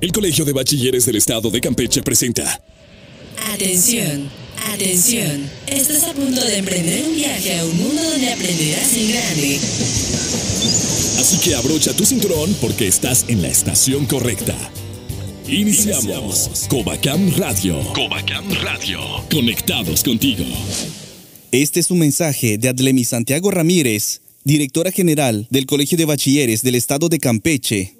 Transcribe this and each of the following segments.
El Colegio de Bachilleres del Estado de Campeche presenta. Atención, atención. Estás a punto de emprender un viaje a un mundo donde aprenderás en grande. Así que abrocha tu cinturón porque estás en la estación correcta. Iniciamos. Covacam Radio. Covacam Radio. Conectados contigo. Este es un mensaje de Adlemi Santiago Ramírez, directora general del Colegio de Bachilleres del Estado de Campeche.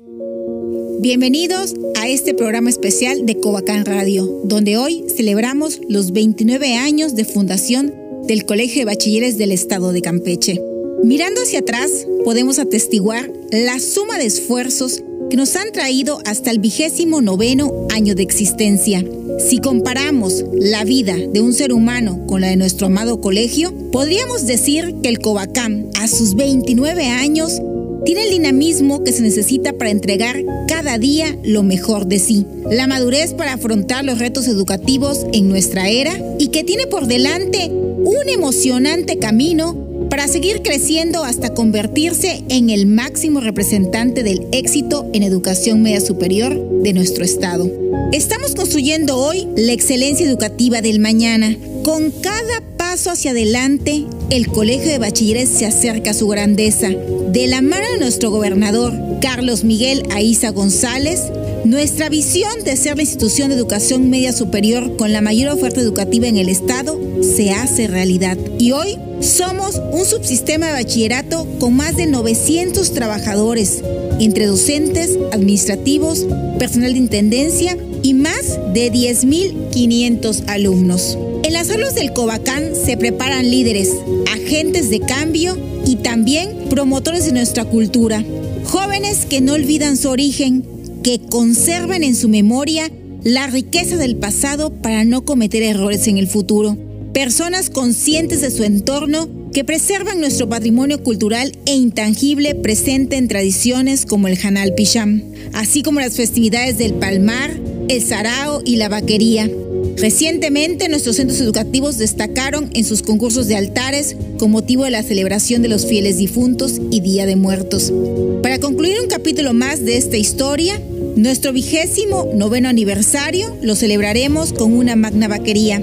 Bienvenidos a este programa especial de Covacán Radio, donde hoy celebramos los 29 años de fundación del Colegio de Bachilleres del Estado de Campeche. Mirando hacia atrás, podemos atestiguar la suma de esfuerzos que nos han traído hasta el vigésimo noveno año de existencia. Si comparamos la vida de un ser humano con la de nuestro amado colegio, podríamos decir que el Covacam, a sus 29 años, tiene el dinamismo que se necesita para entregar cada día lo mejor de sí, la madurez para afrontar los retos educativos en nuestra era y que tiene por delante un emocionante camino para seguir creciendo hasta convertirse en el máximo representante del éxito en educación media superior de nuestro estado. Estamos construyendo hoy la excelencia educativa del mañana. Con cada paso hacia adelante, el Colegio de Bachilleres se acerca a su grandeza. De la mano de nuestro gobernador, Carlos Miguel Aiza González, nuestra visión de ser la institución de educación media superior con la mayor oferta educativa en el Estado se hace realidad. Y hoy somos un subsistema de bachillerato con más de 900 trabajadores, entre docentes, administrativos, personal de intendencia y más de 10.500 alumnos. En las aulas del Covacán se preparan líderes, agentes de cambio y también promotores de nuestra cultura. Jóvenes que no olvidan su origen, que conservan en su memoria la riqueza del pasado para no cometer errores en el futuro. Personas conscientes de su entorno que preservan nuestro patrimonio cultural e intangible presente en tradiciones como el Hanal Pisham, así como las festividades del Palmar, el Sarao y la Vaquería. Recientemente nuestros centros educativos destacaron en sus concursos de altares con motivo de la celebración de los fieles difuntos y Día de Muertos. Para concluir un capítulo más de esta historia, nuestro vigésimo noveno aniversario lo celebraremos con una magna vaquería.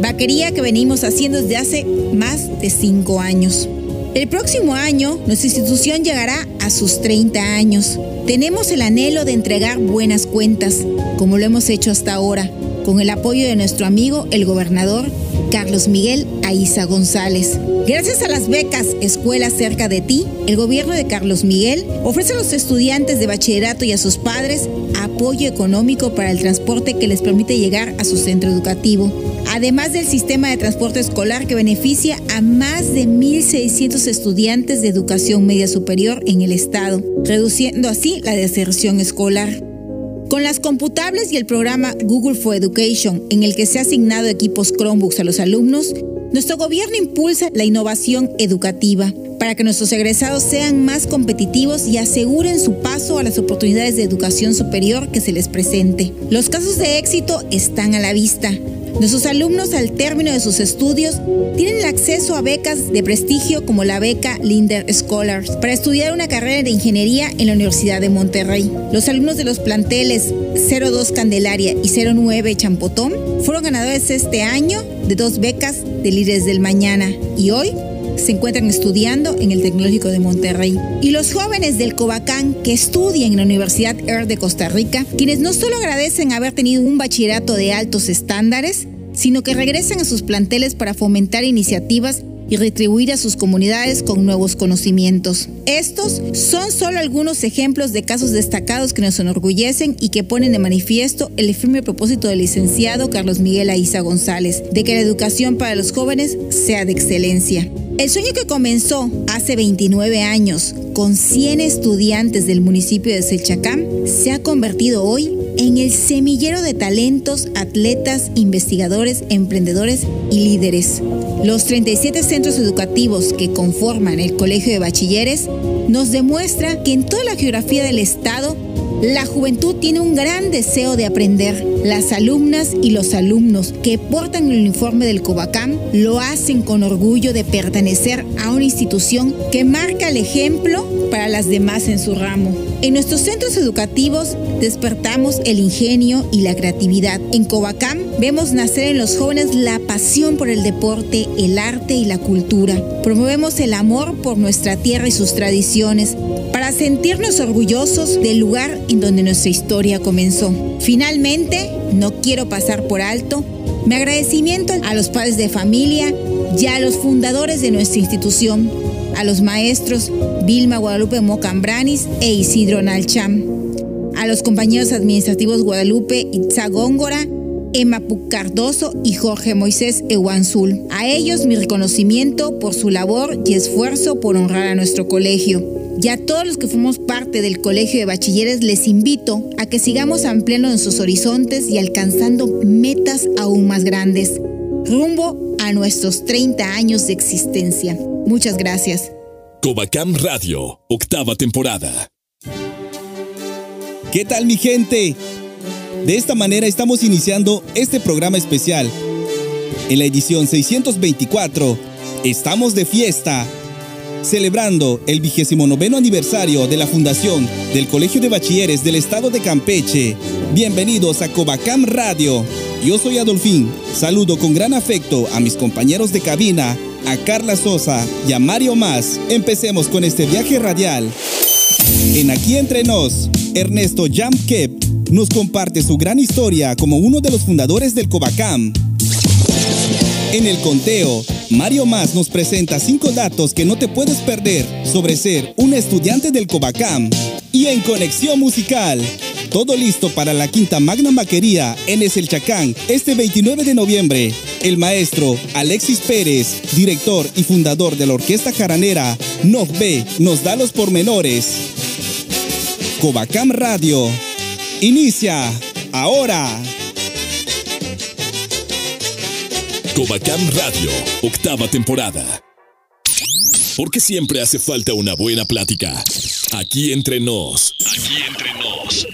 Vaquería que venimos haciendo desde hace más de cinco años. El próximo año, nuestra institución llegará a sus 30 años. Tenemos el anhelo de entregar buenas cuentas, como lo hemos hecho hasta ahora, con el apoyo de nuestro amigo, el gobernador Carlos Miguel Aiza González. Gracias a las becas Escuela cerca de ti, el gobierno de Carlos Miguel ofrece a los estudiantes de bachillerato y a sus padres apoyo económico para el transporte que les permite llegar a su centro educativo además del sistema de transporte escolar que beneficia a más de 1.600 estudiantes de educación media superior en el estado, reduciendo así la deserción escolar. Con las computables y el programa Google for Education, en el que se ha asignado equipos Chromebooks a los alumnos, nuestro gobierno impulsa la innovación educativa para que nuestros egresados sean más competitivos y aseguren su paso a las oportunidades de educación superior que se les presente. Los casos de éxito están a la vista. Nuestros alumnos al término de sus estudios tienen acceso a becas de prestigio como la beca Linder Scholars para estudiar una carrera de ingeniería en la Universidad de Monterrey. Los alumnos de los planteles 02 Candelaria y 09 Champotón fueron ganadores este año de dos becas de Líderes del Mañana y hoy se encuentran estudiando en el Tecnológico de Monterrey. Y los jóvenes del Covacán que estudian en la Universidad Air de Costa Rica, quienes no solo agradecen haber tenido un bachillerato de altos estándares, sino que regresan a sus planteles para fomentar iniciativas y retribuir a sus comunidades con nuevos conocimientos. Estos son solo algunos ejemplos de casos destacados que nos enorgullecen y que ponen de manifiesto el firme propósito del licenciado Carlos Miguel Aiza González de que la educación para los jóvenes sea de excelencia. El sueño que comenzó hace 29 años con 100 estudiantes del municipio de Selchacán se ha convertido hoy en el semillero de talentos, atletas, investigadores, emprendedores y líderes. Los 37 centros educativos que conforman el Colegio de Bachilleres nos demuestra que en toda la geografía del Estado la juventud tiene un gran deseo de aprender. Las alumnas y los alumnos que portan el uniforme del Covacam lo hacen con orgullo de pertenecer a una institución que marca el ejemplo para las demás en su ramo. En nuestros centros educativos despertamos el ingenio y la creatividad. En Covacam vemos nacer en los jóvenes la pasión por el deporte, el arte y la cultura. Promovemos el amor por nuestra tierra y sus tradiciones para sentirnos orgullosos del lugar en donde nuestra historia comenzó. Finalmente, no quiero pasar por alto mi agradecimiento a los padres de familia y a los fundadores de nuestra institución, a los maestros Vilma Guadalupe Mocambranis e Isidro Nalcham, a los compañeros administrativos Guadalupe Itza Góngora, Emma Puc Cardoso y Jorge Moisés Ewanzul. A ellos mi reconocimiento por su labor y esfuerzo por honrar a nuestro colegio. Y a todos los que fuimos parte del Colegio de Bachilleres les invito a que sigamos ampliando nuestros horizontes y alcanzando metas aún más grandes, rumbo a nuestros 30 años de existencia. Muchas gracias. Covacam Radio, octava temporada. ¿Qué tal mi gente? De esta manera estamos iniciando este programa especial. En la edición 624, estamos de fiesta celebrando el vigésimo noveno aniversario de la fundación del Colegio de Bachilleres del Estado de Campeche. Bienvenidos a Covacam Radio. Yo soy Adolfín. Saludo con gran afecto a mis compañeros de cabina, a Carla Sosa y a Mario Más. Empecemos con este viaje radial. En Aquí Entre Nos, Ernesto Jam Kep nos comparte su gran historia como uno de los fundadores del Covacam. En el conteo, Mario Más nos presenta cinco datos que no te puedes perder sobre ser un estudiante del Covacam. Y en Conexión Musical, todo listo para la quinta Magna Maquería en El Chacán este 29 de noviembre. El maestro Alexis Pérez, director y fundador de la Orquesta Jaranera, nos ve, nos da los pormenores. Covacam Radio. Inicia ahora. Covacam Radio, octava temporada. Porque siempre hace falta una buena plática. Aquí entre nos. Aquí entre nos.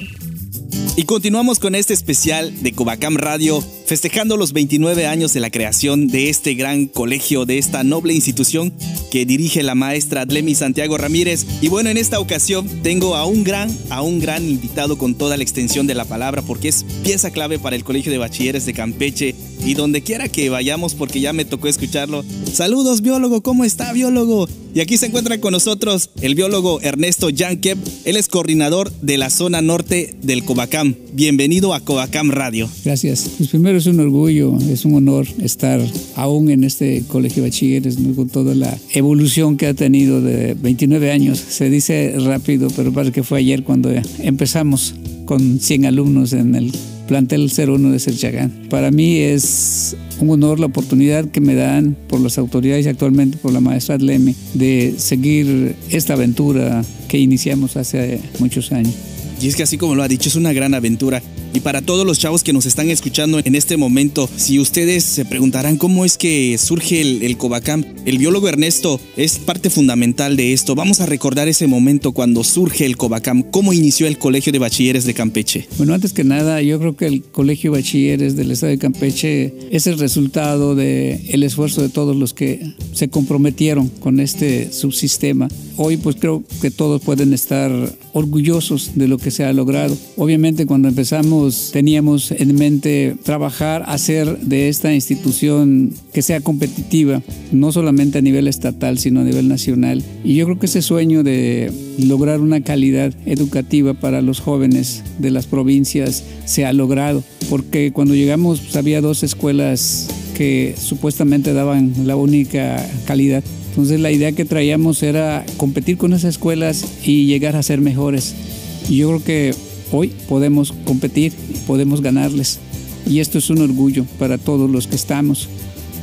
Y continuamos con este especial de Covacam Radio, festejando los 29 años de la creación de este gran colegio, de esta noble institución que dirige la maestra Adlemi Santiago Ramírez. Y bueno, en esta ocasión tengo a un gran, a un gran invitado con toda la extensión de la palabra, porque es pieza clave para el Colegio de Bachilleres de Campeche y donde quiera que vayamos, porque ya me tocó escucharlo. Saludos, biólogo, ¿cómo está, biólogo? Y aquí se encuentra con nosotros el biólogo Ernesto Yankeb. Él es coordinador de la zona norte del Covacam. Bienvenido a Covacam Radio. Gracias. Pues primero es un orgullo, es un honor estar aún en este colegio de bachilleres, con toda la evolución que ha tenido de 29 años. Se dice rápido, pero parece que fue ayer cuando empezamos con 100 alumnos en el plantel 01 de Serchagán. Para mí es un honor la oportunidad que me dan por las autoridades y actualmente por la maestra Adleme de seguir esta aventura que iniciamos hace muchos años. Y es que así como lo ha dicho, es una gran aventura. Y para todos los chavos que nos están escuchando en este momento, si ustedes se preguntarán cómo es que surge el, el el biólogo Ernesto es parte fundamental de esto. Vamos a recordar ese momento cuando surge el Covacam, cómo inició el Colegio de Bachilleres de Campeche. Bueno, antes que nada, yo creo que el Colegio de Bachilleres del Estado de Campeche es el resultado del el esfuerzo de todos los que se comprometieron con este subsistema. Hoy pues creo que todos pueden estar orgullosos de lo que se ha logrado. Obviamente cuando empezamos teníamos en mente trabajar, hacer de esta institución que sea competitiva, no solamente a nivel estatal, sino a nivel nacional. Y yo creo que ese sueño de lograr una calidad educativa para los jóvenes de las provincias se ha logrado, porque cuando llegamos pues, había dos escuelas que supuestamente daban la única calidad. Entonces la idea que traíamos era competir con esas escuelas y llegar a ser mejores. Y yo creo que Hoy podemos competir, podemos ganarles. Y esto es un orgullo para todos los que estamos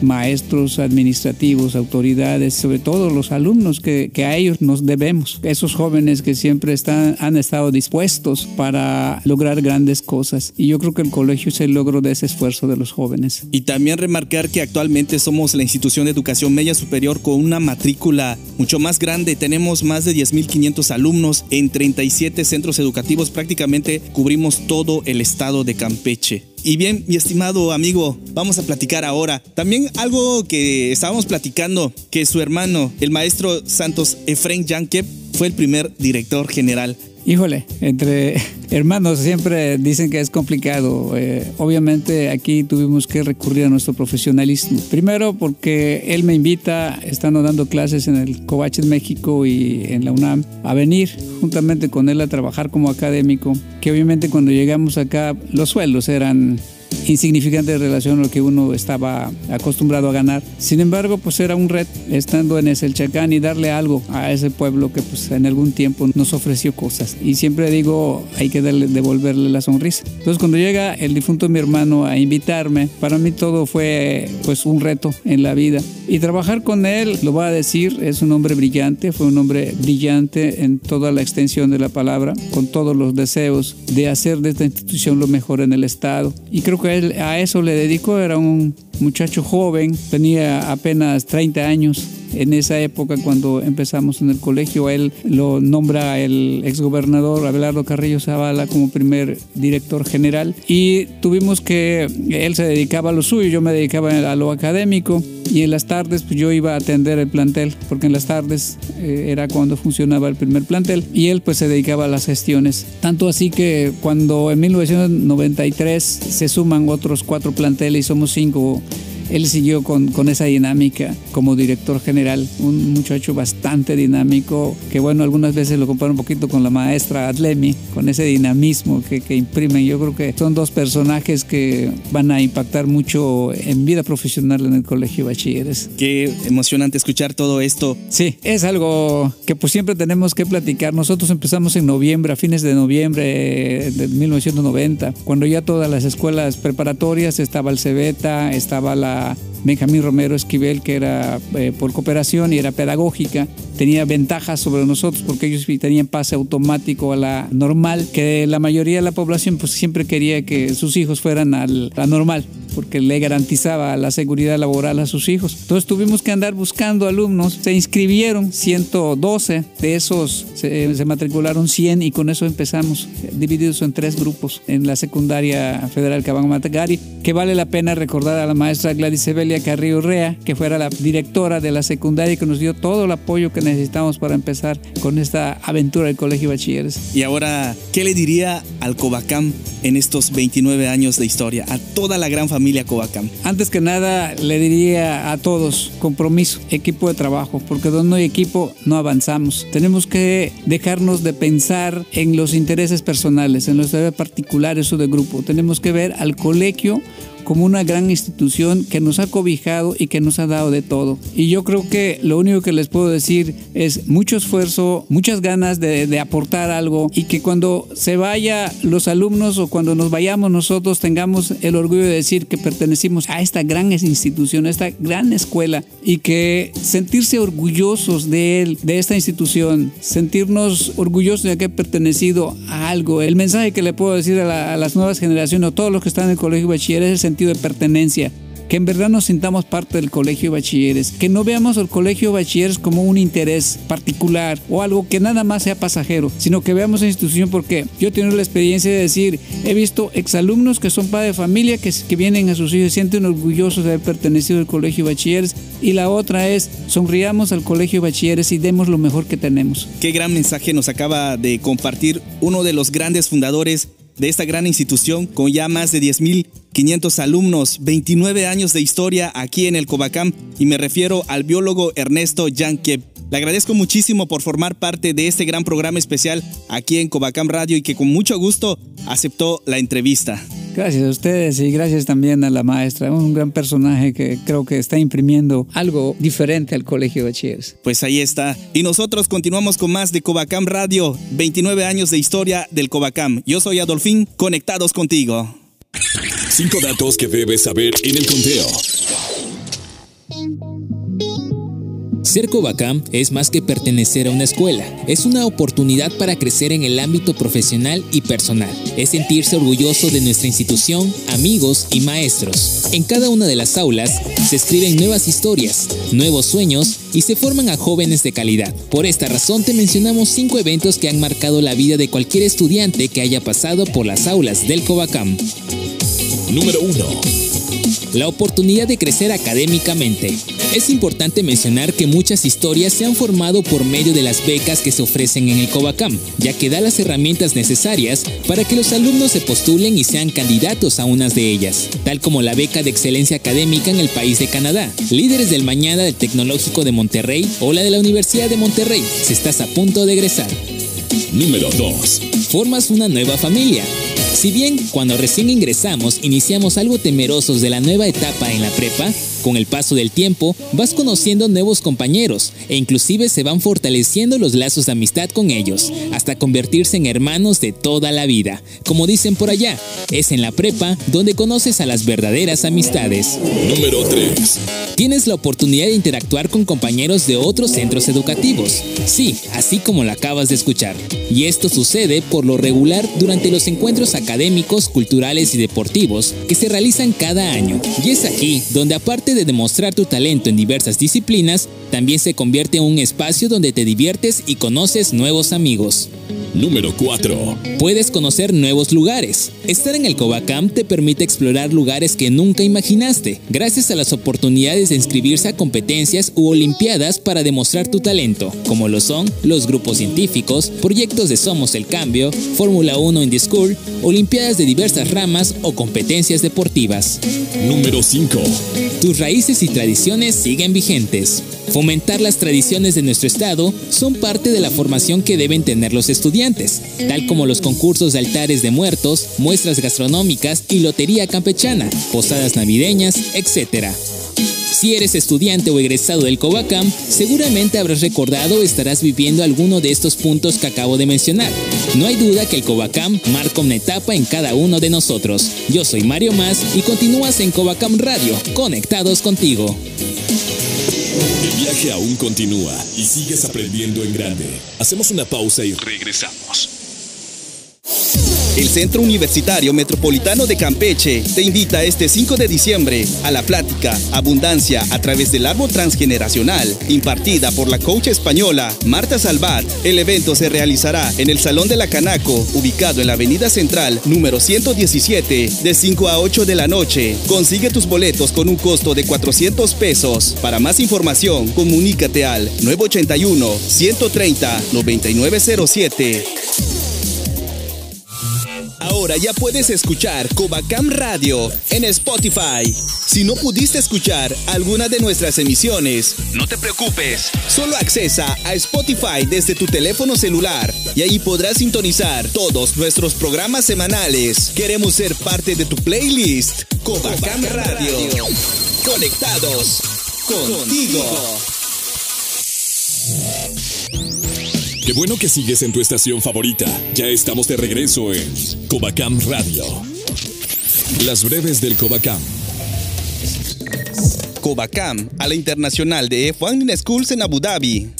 maestros administrativos, autoridades, sobre todo los alumnos que, a ellos nos debemos, esos jóvenes que siempre están, han estado dispuestos para lograr grandes cosas. Y yo creo que el colegio es el logro de ese esfuerzo de los jóvenes. Y también remarcar que actualmente somos la institución de educación media superior con una matrícula mucho más grande. Tenemos más de 10.500 alumnos en 37 centros educativos. Prácticamente cubrimos todo el estado de Campeche. Y bien, mi estimado amigo, vamos a platicar ahora. También algo que estábamos platicando, que su hermano, el maestro Santos Efraín Yankep, fue el primer director general. Híjole, entre hermanos siempre dicen que es complicado. Eh, obviamente aquí tuvimos que recurrir a nuestro profesionalismo. Primero porque él me invita, estando dando clases en el Covache México y en la UNAM, a venir juntamente con él a trabajar como académico, que obviamente cuando llegamos acá los sueldos eran insignificante en relación a lo que uno estaba acostumbrado a ganar. Sin embargo, pues era un reto estando en ese Chacán y darle algo a ese pueblo que pues en algún tiempo nos ofreció cosas. Y siempre digo, hay que darle, devolverle la sonrisa. Entonces cuando llega el difunto mi hermano a invitarme, para mí todo fue pues un reto en la vida. Y trabajar con él, lo va a decir, es un hombre brillante, fue un hombre brillante en toda la extensión de la palabra, con todos los deseos de hacer de esta institución lo mejor en el Estado. Y creo que él a eso le dedicó, era un muchacho joven, tenía apenas 30 años en esa época cuando empezamos en el colegio, él lo nombra el exgobernador Abelardo Carrillo Zavala como primer director general y tuvimos que, él se dedicaba a lo suyo, yo me dedicaba a lo académico y en las tardes pues yo iba a atender el plantel, porque en las tardes eh, era cuando funcionaba el primer plantel y él pues se dedicaba a las gestiones. Tanto así que cuando en 1993 se suman otros cuatro planteles y somos cinco él siguió con, con esa dinámica como director general, un muchacho bastante dinámico, que bueno, algunas veces lo comparo un poquito con la maestra Adlemi, con ese dinamismo que, que imprimen. Yo creo que son dos personajes que van a impactar mucho en vida profesional en el colegio de bachilleres. Qué emocionante escuchar todo esto. Sí, es algo que pues siempre tenemos que platicar. Nosotros empezamos en noviembre, a fines de noviembre de 1990, cuando ya todas las escuelas preparatorias estaba el Cebeta, estaba la uh, Benjamín Romero Esquivel, que era eh, por cooperación y era pedagógica, tenía ventajas sobre nosotros porque ellos tenían pase automático a la normal, que la mayoría de la población pues siempre quería que sus hijos fueran a la normal porque le garantizaba la seguridad laboral a sus hijos. Entonces tuvimos que andar buscando alumnos, se inscribieron 112, de esos se, matricularon 100 y con eso empezamos, divididos en tres grupos en la secundaria federal Cabán Matagari, que vale la pena recordar a la maestra Gladys Carrillo Rea, que fuera la directora de la secundaria y que nos dio todo el apoyo que necesitamos para empezar con esta aventura del Colegio Bachilleres. Y ahora, ¿qué le diría al Cobacam en estos 29 años de historia, a toda la gran familia? familia Covacam? Antes que nada, le diría a todos, compromiso, equipo de trabajo, porque donde no hay equipo no avanzamos. Tenemos que dejarnos de pensar en los intereses personales, en los intereses particulares o de grupo. Tenemos que ver al colegio como una gran institución que nos ha cobijado y que nos ha dado de todo. Y yo creo que lo único que les puedo decir es mucho esfuerzo, muchas ganas de, aportar algo y que cuando se vaya los alumnos o cuando nos vayamos nosotros tengamos el orgullo de decir que pertenecimos a esta gran institución, a esta gran escuela y que sentirse orgullosos de él, de esta institución, sentirnos orgullosos de haber pertenecido a algo. El mensaje que le puedo decir a, las nuevas generaciones o todos los que están en el colegio bachiller es sentido de pertenencia, que en verdad nos sintamos parte del colegio de bachilleres, que no veamos al colegio de bachilleres como un interés particular o algo que nada más sea pasajero, sino que veamos la institución porque yo he tenido la experiencia de decir, he visto exalumnos que son padres de familia que, que vienen a sus hijos y sienten orgullosos de haber pertenecido al colegio de bachilleres y la otra es sonriamos al colegio de bachilleres y demos lo mejor que tenemos. Qué gran mensaje nos acaba de compartir uno de los grandes fundadores de esta gran institución con ya más de 10.500 alumnos, 29 años de historia aquí en el Covacam y me refiero al biólogo Ernesto Yankep. Le agradezco muchísimo por formar parte de este gran programa especial aquí en Covacam Radio y que con mucho gusto aceptó la entrevista. Gracias a ustedes y gracias también a la maestra, un gran personaje que creo que está imprimiendo algo diferente al Colegio de Bachilleres. Pues ahí está. Y nosotros continuamos con más de Covacam Radio, 29 años de historia del Covacam. Yo soy Adolfín, conectados contigo. Cinco datos que debes saber en el conteo. Ser Covacam es más que pertenecer a una escuela, es una oportunidad para crecer en el ámbito profesional y personal, es sentirse orgulloso de nuestra institución, amigos y maestros. En cada una de las aulas se escriben nuevas historias, nuevos sueños y se forman a jóvenes de calidad. Por esta razón te mencionamos cinco eventos que han marcado la vida de cualquier estudiante que haya pasado por las aulas del Covacam. Número 1. La oportunidad de crecer académicamente. Es importante mencionar que muchas historias se han formado por medio de las becas que se ofrecen en el Covacam, ya que da las herramientas necesarias para que los alumnos se postulen y sean candidatos a unas de ellas, tal como la beca de excelencia académica en el país de Canadá, líderes del mañana del Tecnológico de Monterrey o la de la Universidad de Monterrey, si estás a punto de egresar. Número 2. Formas una nueva familia. Si bien cuando recién ingresamos iniciamos algo temerosos de la nueva etapa en la prepa, con el paso del tiempo vas conociendo nuevos compañeros e inclusive se van fortaleciendo los lazos de amistad con ellos, hasta convertirse en hermanos de toda la vida. Como dicen por allá, es en la prepa donde conoces a las verdaderas amistades. Número 3. Tienes la oportunidad de interactuar con compañeros de otros centros educativos. Sí, así como lo acabas de escuchar. Y esto sucede por lo regular durante los encuentros académicos, culturales y deportivos que se realizan cada año. Y es aquí donde aparte de demostrar tu talento en diversas disciplinas, también se convierte en un espacio donde te diviertes y conoces nuevos amigos. Número 4. Puedes conocer nuevos lugares. Estar en el Covacam te permite explorar lugares que nunca imaginaste, gracias a las oportunidades de inscribirse a competencias u olimpiadas para demostrar tu talento, como lo son los grupos científicos, proyectos de Somos el Cambio, Fórmula 1 in the School, olimpiadas de diversas ramas o competencias deportivas. Número 5. Tus raíces y tradiciones siguen vigentes. Fomentar las tradiciones de nuestro estado son parte de la formación que deben tener los estudiantes, tal como los concursos de altares de muertos, muestras gastronómicas y lotería campechana, posadas navideñas, etc. Si eres estudiante o egresado del Covacam, seguramente habrás recordado o estarás viviendo alguno de estos puntos que acabo de mencionar. No hay duda que el Covacam marca una etapa en cada uno de nosotros. Yo soy Mario Más y continúas en Covacam Radio, conectados contigo. El viaje aún continúa y sigues aprendiendo en grande. Hacemos una pausa y regresamos. El Centro Universitario Metropolitano de Campeche te invita este 5 de diciembre a la plática Abundancia a través del árbol transgeneracional, impartida por la coach española Marta Salvat. El evento se realizará en el Salón de la Canaco, ubicado en la Avenida Central número 117, de 5 a 8 de la noche. Consigue tus boletos con un costo de 400 pesos. Para más información, comunícate al 981 130 9907. Ahora ya puedes escuchar Covacam Radio en Spotify. Si no pudiste escuchar alguna de nuestras emisiones, no te preocupes. Solo accesa a Spotify desde tu teléfono celular y ahí podrás sintonizar todos nuestros programas semanales. Queremos ser parte de tu playlist. Covacam Radio. Conectados contigo. Qué bueno que sigues en tu estación favorita. Ya estamos de regreso en Covacam Radio. Las breves del Covacam. Covacam a la internacional de F1 Schools en Abu Dhabi.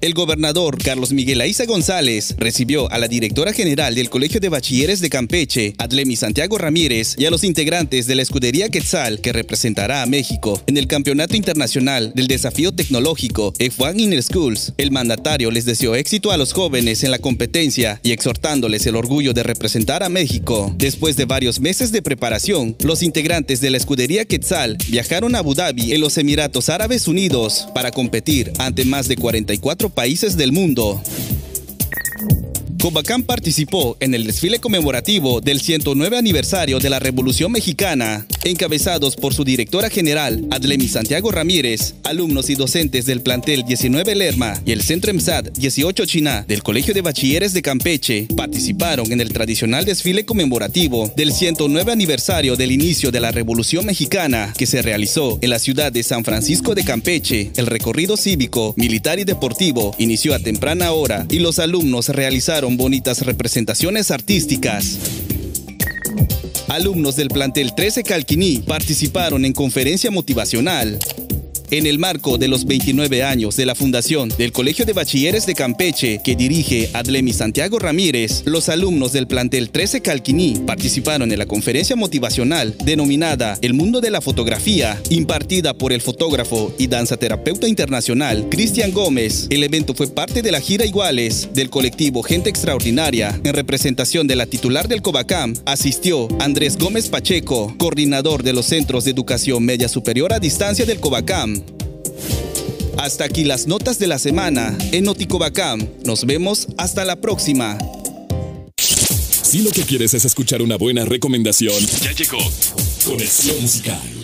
El gobernador Carlos Miguel Aiza González recibió a la directora general del Colegio de Bachilleres de Campeche, Adlemi Santiago Ramírez, y a los integrantes de la escudería Quetzal que representará a México en el Campeonato Internacional del Desafío Tecnológico F1 Inner Schools. El mandatario les deseó éxito a los jóvenes en la competencia y exhortándoles el orgullo de representar a México. Después de varios meses de preparación, los integrantes de la escudería Quetzal viajaron a Abu Dhabi en los Emiratos Árabes Unidos para competir ante más de 44 países del mundo. Covacam participó en el desfile conmemorativo del 109 aniversario de la Revolución Mexicana, encabezados por su directora general, Adlemi Santiago Ramírez, alumnos y docentes del plantel 19 Lerma y el Centro EMSAD 18 China del Colegio de Bachilleres de Campeche, participaron en el tradicional desfile conmemorativo del 109 aniversario del inicio de la Revolución Mexicana, que se realizó en la ciudad de San Francisco de Campeche. El recorrido cívico, militar y deportivo inició a temprana hora y los alumnos realizaron bonitas representaciones artísticas. Alumnos del plantel 13 Calquiní participaron en conferencia motivacional. En el marco de los 29 años de la fundación del Colegio de Bachilleres de Campeche, que dirige Adlemi Santiago Ramírez, los alumnos del plantel 13 Calquiní participaron en la conferencia motivacional denominada El mundo de la fotografía, impartida por el fotógrafo y danzaterapeuta internacional Cristian Gómez. El evento fue parte de la gira Iguales del colectivo Gente Extraordinaria. En representación de la titular del Covacam, asistió Andrés Gómez Pacheco, coordinador de los Centros de Educación Media Superior a Distancia del Covacam. Hasta aquí las notas de la semana en Noticobacam. Nos vemos hasta la próxima. Si lo que quieres es escuchar una buena recomendación, ya llegó Conexión Musical.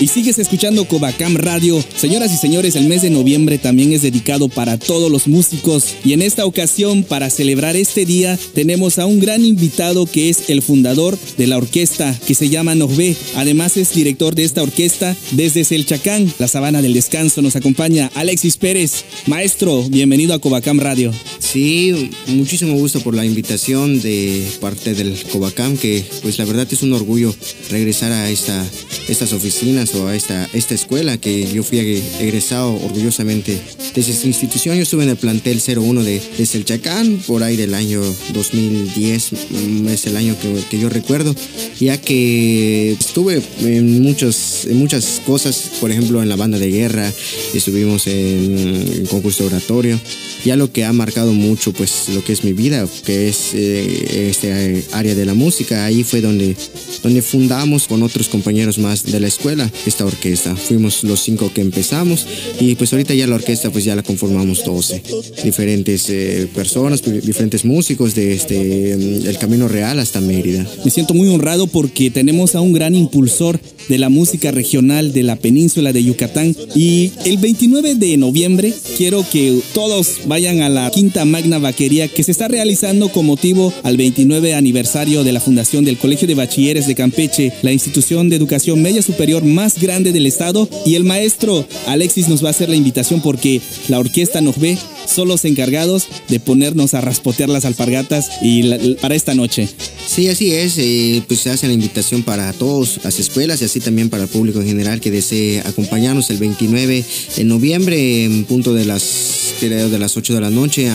Y sigues escuchando Covacam Radio. Señoras y señores, el mes de noviembre también es dedicado para todos los músicos. Y en esta ocasión, para celebrar este día, tenemos a un gran invitado que es el fundador de la orquesta que se llama Nogbe. Además es director de esta orquesta desde Selchacán, la Sabana del Descanso. Nos acompaña Alexis Pérez. Maestro, bienvenido a Covacam Radio. Sí, muchísimo gusto por la invitación de parte del Covacam, que pues la verdad es un orgullo regresar a esta, estas oficinas o a esta, esta escuela que yo fui egresado orgullosamente de esa institución. Yo estuve en el plantel 01 de, de Selchacán por ahí del año 2010, mm, es el año que, que yo recuerdo, ya que estuve en, muchos, en muchas cosas, por ejemplo en la banda de guerra, estuvimos en, en concurso oratorio, ya lo que ha marcado mucho pues lo que es mi vida, que es eh, este área de la música, ahí fue donde, donde fundamos con otros compañeros más de la escuela esta orquesta. Fuimos los cinco que empezamos y pues ahorita ya la orquesta pues ya la conformamos 12. Diferentes eh, personas, diferentes músicos de este, el Camino Real hasta Mérida. Me siento muy honrado porque tenemos a un gran impulsor de la música regional de la península de Yucatán y el 29 de noviembre quiero que todos vayan a la quinta magna vaquería que se está realizando con motivo al 29 aniversario de la fundación del Colegio de Bachilleres de Campeche, la institución de educación media superior más grande del estado. Y el maestro Alexis nos va a hacer la invitación porque la orquesta nos ve son los encargados de ponernos a raspotear las alpargatas y para esta noche. Sí, así es. Eh, pues se hace la invitación para todas las escuelas y así también para el público en general que desee acompañarnos el 29 de noviembre en punto de las, de las 8 de la noche.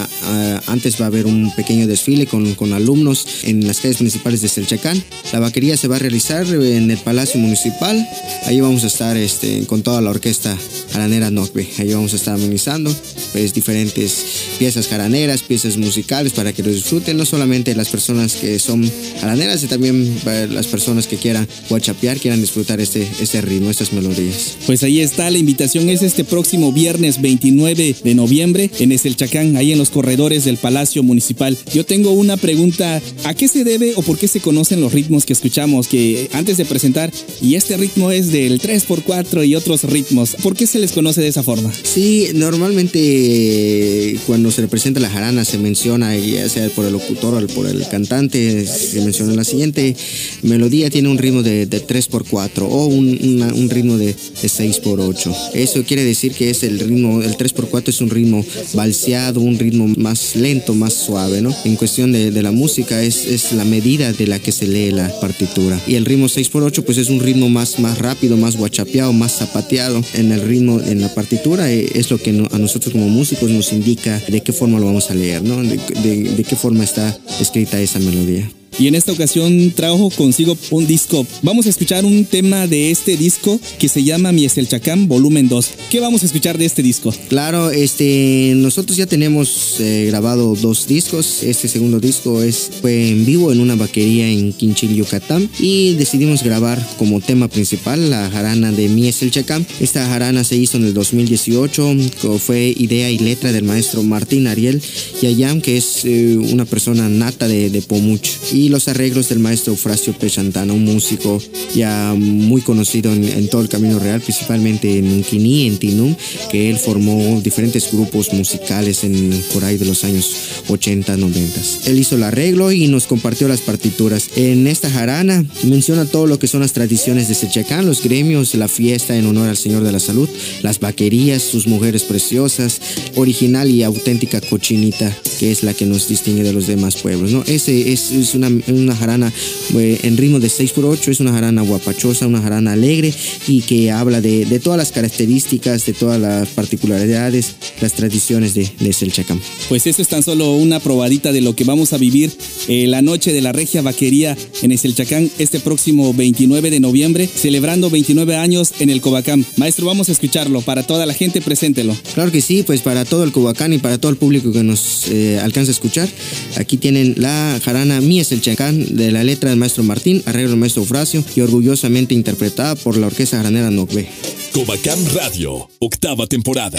antes va a haber un pequeño desfile con, con alumnos en las calles principales de Selchacán. La vaquería se va a realizar en el Palacio Municipal. Ahí vamos a estar este, con toda la orquesta Aranera Nocbe. Ahí vamos a estar amenizando pues, diferentes piezas jaraneras, piezas musicales para que lo disfruten, no solamente las personas que son jaraneras, sino también las personas que quieran guachapear, quieran disfrutar este, este ritmo, estas melodías. Pues ahí está, la invitación es este próximo viernes 29 de noviembre en Eselchacán, ahí en los corredores del Palacio Municipal. Yo tengo una pregunta, ¿a qué se debe o por qué se conocen los ritmos que escuchamos? Que antes de presentar, y este ritmo es del 3x4 y otros ritmos, ¿por qué se les conoce de esa forma? Sí, normalmente cuando se representa la jarana se menciona, ya sea por el locutor o por el cantante, se menciona la siguiente melodía tiene un ritmo de, 3x4 o un, ritmo de, 6x8. Eso quiere decir que es el ritmo, el 3x4 es un ritmo balseado, un ritmo más lento, más suave, ¿no? En cuestión de, la música es, es la medida de la que se lee la partitura. Y el ritmo 6x8 pues es un ritmo más, más rápido, más guachapeado, más zapateado en el ritmo, en la partitura, eh, es lo que a nosotros como músicos nos indica de qué forma lo vamos a leer, ¿no? de qué forma está escrita esa melodía y en esta ocasión trajo consigo un disco. Vamos a escuchar un tema de este disco que se llama Mi es el Chacán Volumen 2. ¿Qué vamos a escuchar de este disco? Claro, este, nosotros ya tenemos eh, grabado dos discos. Este segundo disco es, fue en vivo en una vaquería en Quinchil, Yucatán y decidimos grabar como tema principal la jarana de Mi es el Chacán. Esta jarana se hizo en el 2018, fue idea y letra del maestro Martín Ariel Yayam, que es eh, una persona nata de, de Pomuch. Y y los arreglos del maestro Eufrasio Pechantana, un músico ya muy conocido en, todo el Camino Real, principalmente en Unquini, en Tinum, que él formó diferentes grupos musicales en, por ahí de los años 80, 90. Él hizo el arreglo y nos compartió las partituras. En esta jarana menciona todo lo que son las tradiciones de Sechacán, los gremios, la fiesta en honor al Señor de la Salud, las vaquerías, sus mujeres preciosas, original y auténtica cochinita, que es la que nos distingue de los demás pueblos. ¿no? Ese es, es una una jarana eh, en ritmo de 6 por 8 es una jarana guapachosa, una jarana alegre y que habla de, de todas las características, de todas las particularidades, las tradiciones de, de Selchacán. Pues esto es tan solo una probadita de lo que vamos a vivir eh, la noche de la regia vaquería en Selchacán este próximo 29 de noviembre, celebrando 29 años en el Cobacán. Maestro, vamos a escucharlo. Para toda la gente, preséntelo. Claro que sí, pues para todo el Cobacán y para todo el público que nos eh, alcanza a escuchar, aquí tienen la jarana Mies el De la letra del maestro Martín, arreglo del maestro Eufrasio y orgullosamente interpretada por la orquesta granera Nocbe. Cobacán Radio, octava temporada.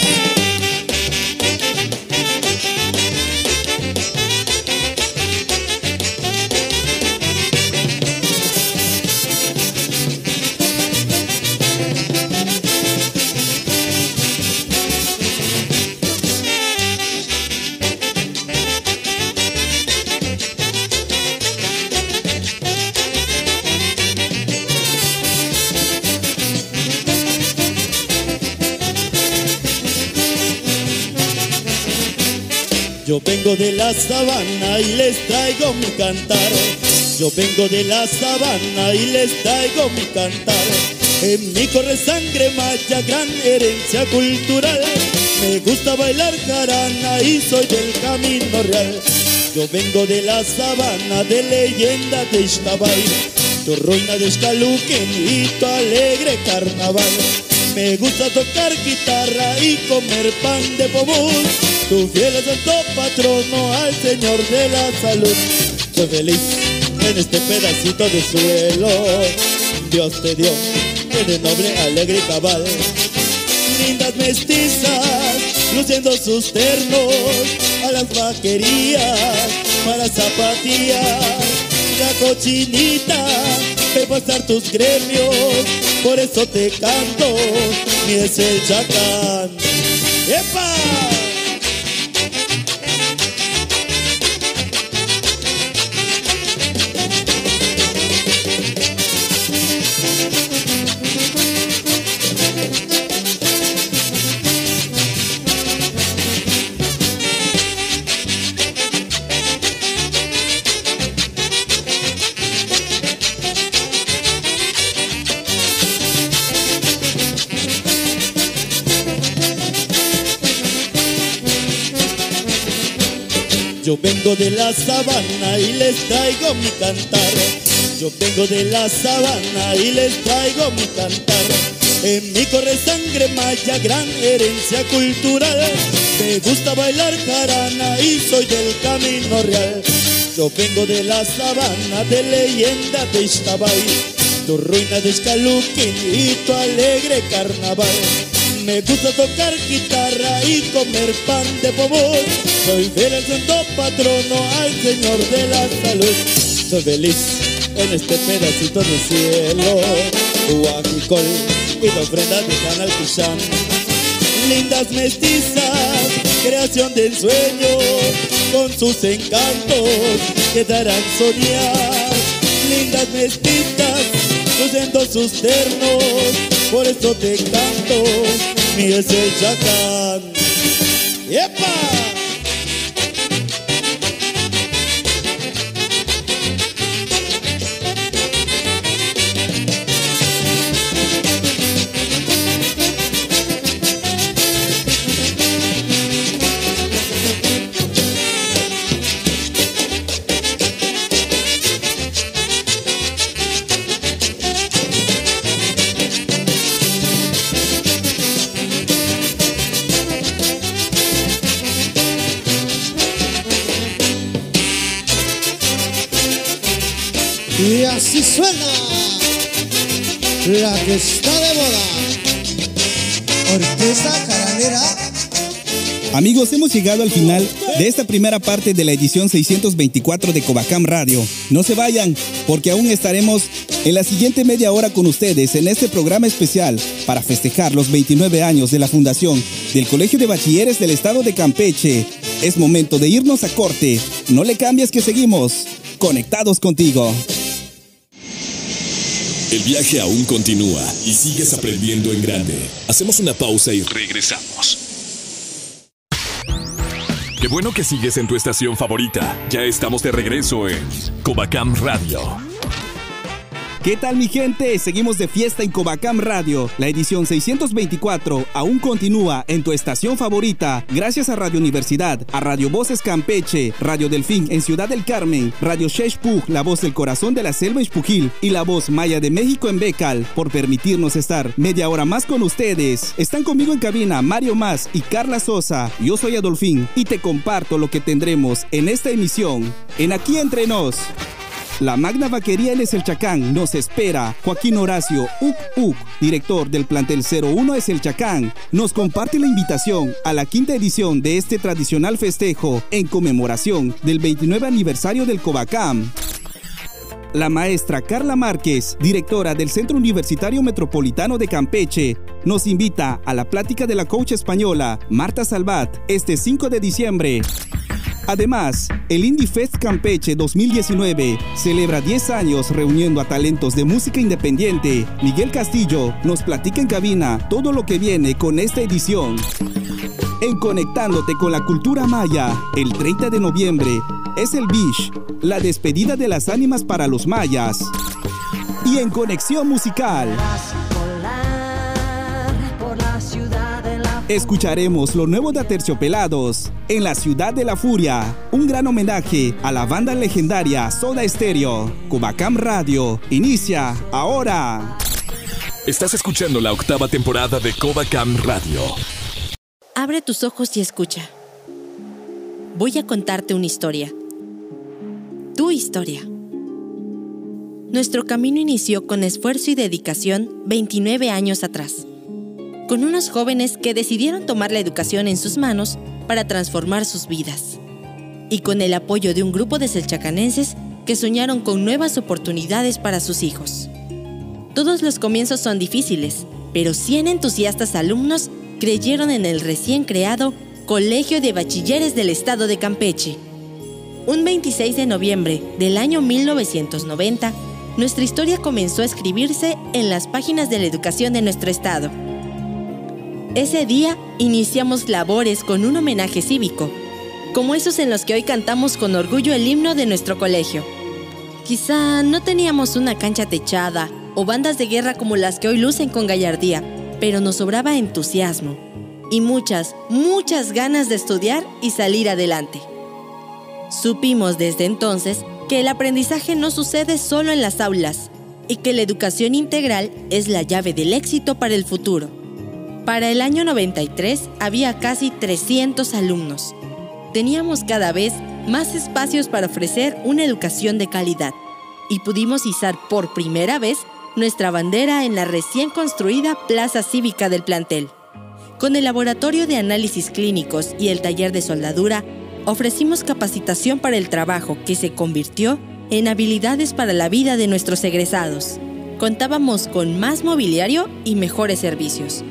Yo vengo de la sabana y les traigo mi cantar. Yo vengo de la sabana y les traigo mi cantar. En mí corre sangre maya, gran herencia cultural. Me gusta bailar jarana y soy del camino real. Yo vengo de la sabana de leyenda de Ixtabay, tu ruina de Escaluquen y tu alegre carnaval. Me gusta tocar guitarra y comer pan de pomún. Tu fiel santo patrono al Señor de la salud. Soy feliz en este pedacito de suelo. Dios te dio en noble, alegre y cabal. Lindas mestizas, luciendo sus ternos a las vaquerías, para zapatillas. La cochinita, debo estar tus gremios, por eso te canto, mi es el chacán. ¡Epa! Yo vengo de la sabana y les traigo mi cantar. Yo vengo de la sabana y les traigo mi cantar. En mí corre sangre maya, gran herencia cultural. Me gusta bailar jarana y soy del camino real. Yo vengo de la sabana de leyenda de Ixtabay, tu ruina de Escaluquín y tu alegre carnaval. Me gusta tocar guitarra y comer pan de pomón. Soy fiel al santo patrono, al Señor de la salud. Soy feliz en este pedacito de cielo. Huajicol y la ofrenda de Canal Cushán. Lindas mestizas, creación del sueño, con sus encantos que darán soñar. Lindas mestizas, luciendo sus ternos, por eso te canto, mi chacán. ¡Epa! Está de moda. Caranera. Amigos, hemos llegado al final de esta primera parte de la edición 624 de Covacam Radio. No se vayan, porque aún estaremos en la siguiente media hora con ustedes en este programa especial para festejar los 29 años de la fundación del Colegio de Bachilleres del Estado de Campeche. Es momento de irnos a corte. No le cambies que seguimos conectados contigo. El viaje aún continúa y sigues aprendiendo en grande. Hacemos una pausa y regresamos. Qué bueno que sigues en tu estación favorita. Ya estamos de regreso en Covacam Radio. ¿Qué tal mi gente? Seguimos de fiesta en Covacam Radio. La edición 624 aún continúa en tu estación favorita gracias a Radio Universidad, a Radio Voces Campeche, Radio Delfín en Ciudad del Carmen, Radio Sheshpug, la voz del corazón de la selva Ispujil y la voz Maya de México en Becal por permitirnos estar media hora más con ustedes. Están conmigo en cabina Mario Más y Carla Sosa. Yo soy Adolfín y te comparto lo que tendremos en esta emisión en Aquí Entre Nos. La Magna Vaquería en El Chacán nos espera. Joaquín Horacio Uc Uc, director del plantel 01 es el Chacán, nos comparte la invitación a la quinta edición de este tradicional festejo en conmemoración del 29 aniversario del Covacam. La maestra Carla Márquez, directora del Centro Universitario Metropolitano de Campeche, nos invita a la plática de la coach española Marta Salvat este 5 de diciembre. Además, el Indie Fest Campeche 2019 celebra 10 años reuniendo a talentos de música independiente. Miguel Castillo nos platica en cabina todo lo que viene con esta edición. En Conectándote con la Cultura Maya, el 30 de noviembre, es el Bish, la despedida de las ánimas para los mayas. Y en Conexión Musical. Escucharemos lo nuevo de Aterciopelados en la Ciudad de la Furia, un gran homenaje a la banda legendaria Soda Stereo. Cubacam Radio inicia ahora. Estás escuchando la octava temporada de Covacam Radio. Abre tus ojos y escucha. Voy a contarte una historia. Tu historia. Nuestro camino inició con esfuerzo y dedicación 29 años atrás con unos jóvenes que decidieron tomar la educación en sus manos para transformar sus vidas. Y con el apoyo de un grupo de selchacanenses que soñaron con nuevas oportunidades para sus hijos. Todos los comienzos son difíciles, pero 100 entusiastas alumnos creyeron en el recién creado Colegio de Bachilleres del Estado de Campeche. Un 26 de noviembre del año 1990, nuestra historia comenzó a escribirse en las páginas de la educación de nuestro estado. Ese día iniciamos labores con un homenaje cívico, como esos en los que hoy cantamos con orgullo el himno de nuestro colegio. Quizá no teníamos una cancha techada o bandas de guerra como las que hoy lucen con gallardía, pero nos sobraba entusiasmo y muchas, muchas ganas de estudiar y salir adelante. Supimos desde entonces que el aprendizaje no sucede solo en las aulas y que la educación integral es la llave del éxito para el futuro. Para el año 93 había casi 300 alumnos. Teníamos cada vez más espacios para ofrecer una educación de calidad y pudimos izar por primera vez nuestra bandera en la recién construida Plaza Cívica del plantel. Con el laboratorio de análisis clínicos y el taller de soldadura, ofrecimos capacitación para el trabajo que se convirtió en habilidades para la vida de nuestros egresados. Contábamos con más mobiliario y mejores servicios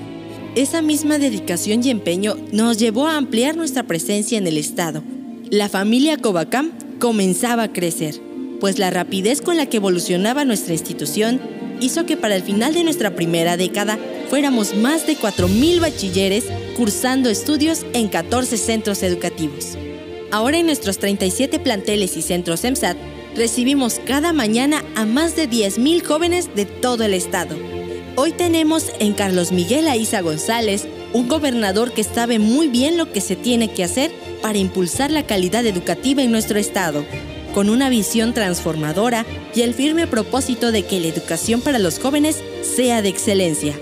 esa misma dedicación y empeño nos llevó a ampliar nuestra presencia en el Estado. La familia Covacam comenzaba a crecer, pues la rapidez con la que evolucionaba nuestra institución hizo que para el final de nuestra primera década fuéramos más de 4.000 bachilleres cursando estudios en 14 centros educativos. Ahora en nuestros 37 planteles y centros EMSAT recibimos cada mañana a más de 10.000 jóvenes de todo el estado Hoy tenemos en Carlos Miguel Aiza González un gobernador que sabe muy bien lo que se tiene que hacer para impulsar la calidad educativa en nuestro estado, con una visión transformadora y el firme propósito de que la educación para los jóvenes sea de excelencia.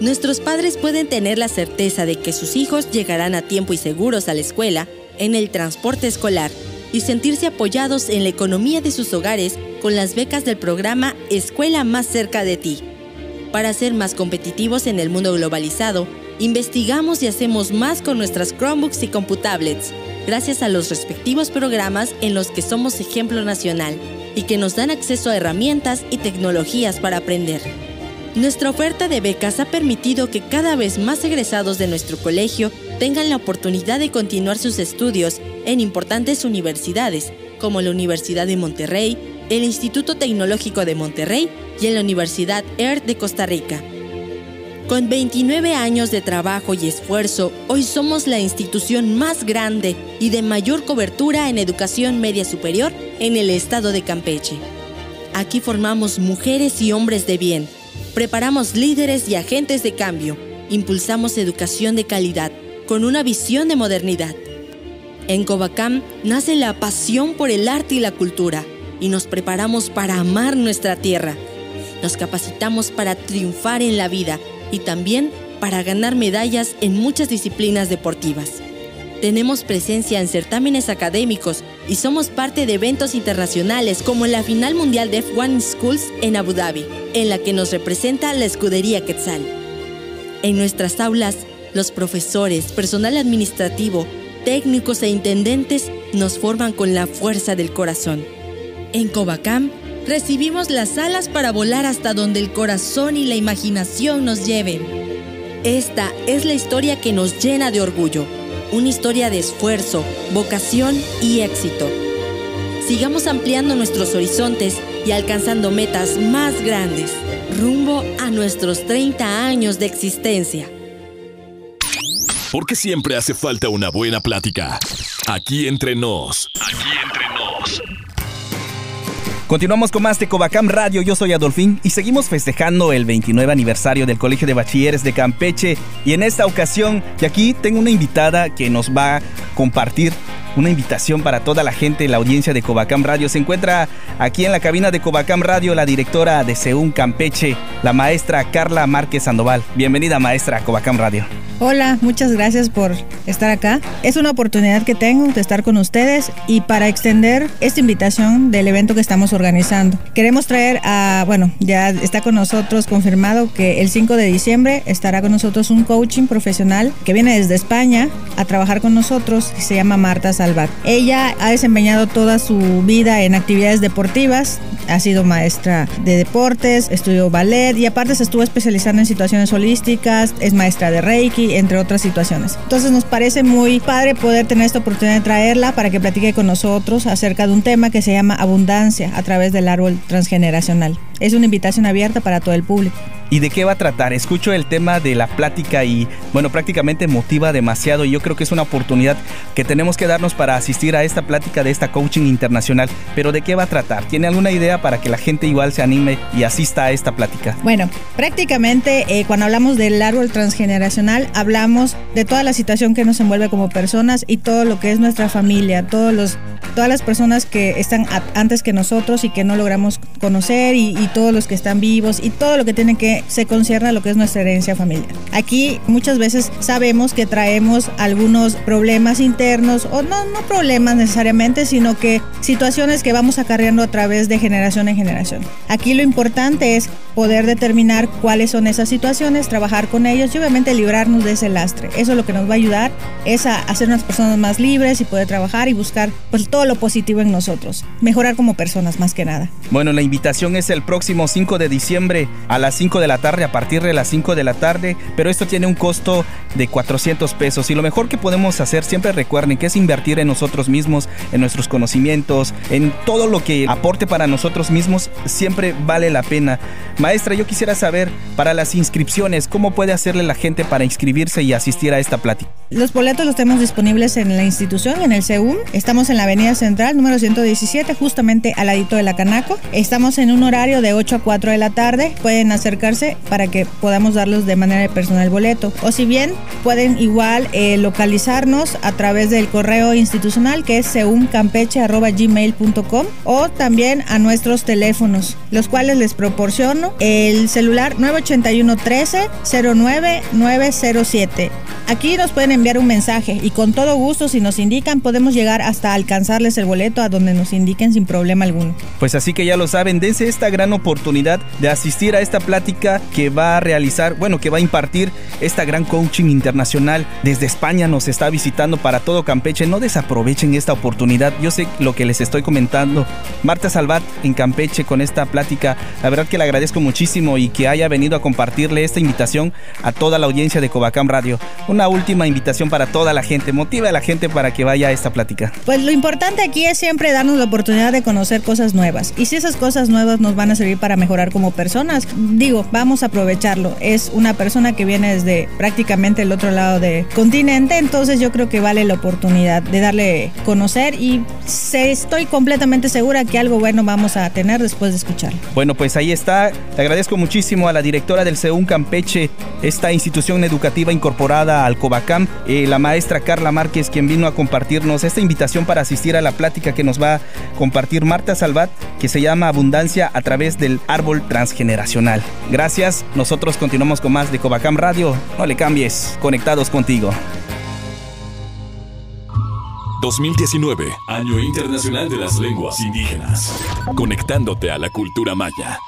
Nuestros padres pueden tener la certeza de que sus hijos llegarán a tiempo y seguros a la escuela, en el transporte escolar y sentirse apoyados en la economía de sus hogares con las becas del programa Escuela más cerca de ti para ser más competitivos en el mundo globalizado, investigamos y hacemos más con nuestras Chromebooks y computablets, gracias a los respectivos programas en los que somos ejemplo nacional y que nos dan acceso a herramientas y tecnologías para aprender. Nuestra oferta de becas ha permitido que cada vez más egresados de nuestro colegio tengan la oportunidad de continuar sus estudios en importantes universidades, como la Universidad de Monterrey, el Instituto Tecnológico de Monterrey y en la Universidad EART de Costa Rica. Con 29 años de trabajo y esfuerzo, hoy somos la institución más grande y de mayor cobertura en educación media superior en el estado de Campeche. Aquí formamos mujeres y hombres de bien, preparamos líderes y agentes de cambio, impulsamos educación de calidad con una visión de modernidad. En Covacam nace la pasión por el arte y la cultura y nos preparamos para amar nuestra tierra. Nos capacitamos para triunfar en la vida y también para ganar medallas en muchas disciplinas deportivas. Tenemos presencia en certámenes académicos y somos parte de eventos internacionales como la final mundial de F1 Schools en Abu Dhabi, en la que nos representa la escudería Quetzal. En nuestras aulas, los profesores, personal administrativo, técnicos e intendentes nos forman con la fuerza del corazón. En Covacam recibimos las alas para volar hasta donde el corazón y la imaginación nos lleven. Esta es la historia que nos llena de orgullo, una historia de esfuerzo, vocación y éxito. Sigamos ampliando nuestros horizontes y alcanzando metas más grandes, rumbo a nuestros 30 años de existencia. Porque siempre hace falta una buena plática. Aquí entre nos. Aquí entre nos. Continuamos con más de Covacam Radio, yo soy Adolfín y seguimos festejando el 29 aniversario del Colegio de Bachilleres de Campeche. Y en esta ocasión, y aquí tengo una invitada que nos va a compartir una invitación para toda la gente, la audiencia de Covacam Radio. Se encuentra aquí en la cabina de Covacam Radio la directora de Seún Campeche, la maestra Carla Márquez Sandoval. Bienvenida maestra a Covacam Radio. Hola, muchas gracias por estar acá. Es una oportunidad que tengo de estar con ustedes y para extender esta invitación del evento que estamos organizando. Queremos traer a, bueno, ya está con nosotros confirmado que el 5 de diciembre estará con nosotros un coaching profesional que viene desde España a trabajar con nosotros se llama Marta Ella ha desempeñado toda su vida en actividades deportivas, ha sido maestra de deportes, estudió ballet y aparte se estuvo especializando en situaciones holísticas, es maestra de Reiki, entre otras situaciones. Entonces nos parece muy padre poder tener esta oportunidad de traerla para que platique con nosotros acerca de un tema que se llama abundancia a través del árbol transgeneracional. Es una invitación abierta para todo el público. ¿Y de qué va a tratar? Escucho el tema de la plática y, bueno, prácticamente motiva demasiado y yo creo que es una oportunidad que tenemos que darnos para asistir a esta plática de esta coaching internacional. Pero ¿de qué va a tratar? ¿Tiene alguna idea para que la gente igual se anime y asista a esta plática? Bueno, prácticamente eh, cuando hablamos del árbol transgeneracional, hablamos de toda la situación que nos envuelve como personas y todo lo que es nuestra familia, todos los, todas las personas que están antes que nosotros y que no logramos conocer y, y todos los que están vivos y todo lo que tiene que se concierne a lo que es nuestra herencia familiar. Aquí muchas veces sabemos que traemos algunos problemas internos, o no, no problemas necesariamente, sino que situaciones que vamos acarreando a través de generación en generación. Aquí lo importante es poder determinar cuáles son esas situaciones, trabajar con ellos y obviamente librarnos de ese lastre. Eso lo que nos va a ayudar es a hacer unas personas más libres y poder trabajar y buscar pues todo lo positivo en nosotros, mejorar como personas más que nada. Bueno, la invitación es el próximo 5 de diciembre a las 5 de la tarde, a partir de las 5 de la tarde, pero esto tiene un costo de 400 pesos y lo mejor que podemos hacer, siempre recuerden que es invertir en nosotros mismos, en nuestros conocimientos, en todo lo que aporte para nosotros mismos, siempre vale la pena. Maestra, yo quisiera saber para las inscripciones, ¿cómo puede hacerle la gente para inscribirse y asistir a esta plática? Los boletos los tenemos disponibles en la institución, en el CEUM. Estamos en la Avenida Central, número 117, justamente al ladito de la Canaco. Estamos en un horario de 8 a 4 de la tarde. Pueden acercarse para que podamos darlos de manera personal boleto. O si bien pueden igual eh, localizarnos a través del correo institucional que es seumcampeche.gmail.com o también a nuestros teléfonos, los cuales les proporciono el celular 981 13 09 907. Aquí nos pueden enviar un mensaje y con todo gusto si nos indican podemos llegar hasta alcanzarles el boleto a donde nos indiquen sin problema alguno. Pues así que ya lo saben, dense esta gran oportunidad de asistir a esta plática que va a realizar, bueno, que va a impartir esta gran coaching internacional. Desde España nos está visitando para todo Campeche. No desaprovechen esta oportunidad. Yo sé lo que les estoy comentando. Marta Salvat en Campeche con esta plática. La verdad que le agradezco muchísimo y que haya venido a compartirle esta invitación a toda la audiencia de Covacam Radio una última invitación para toda la gente, motiva a la gente para que vaya a esta plática. Pues lo importante aquí es siempre darnos la oportunidad de conocer cosas nuevas. Y si esas cosas nuevas nos van a para mejorar como personas, digo, vamos a aprovecharlo. Es una persona que viene desde prácticamente el otro lado del continente, entonces yo creo que vale la oportunidad de darle conocer y se, estoy completamente segura que algo bueno vamos a tener después de escucharlo. Bueno, pues ahí está. Le agradezco muchísimo a la directora del CEUN Campeche, esta institución educativa incorporada al Cobacam, eh, la maestra Carla Márquez, quien vino a compartirnos esta invitación para asistir a la plática que nos va a compartir Marta Salvat, que se llama Abundancia a través del árbol transgeneracional. Gracias. Nosotros continuamos con más de Cobacam Radio. No le cambies. Conectados contigo. 2019, Año Internacional de las Lenguas Indígenas. Conectándote a la cultura maya.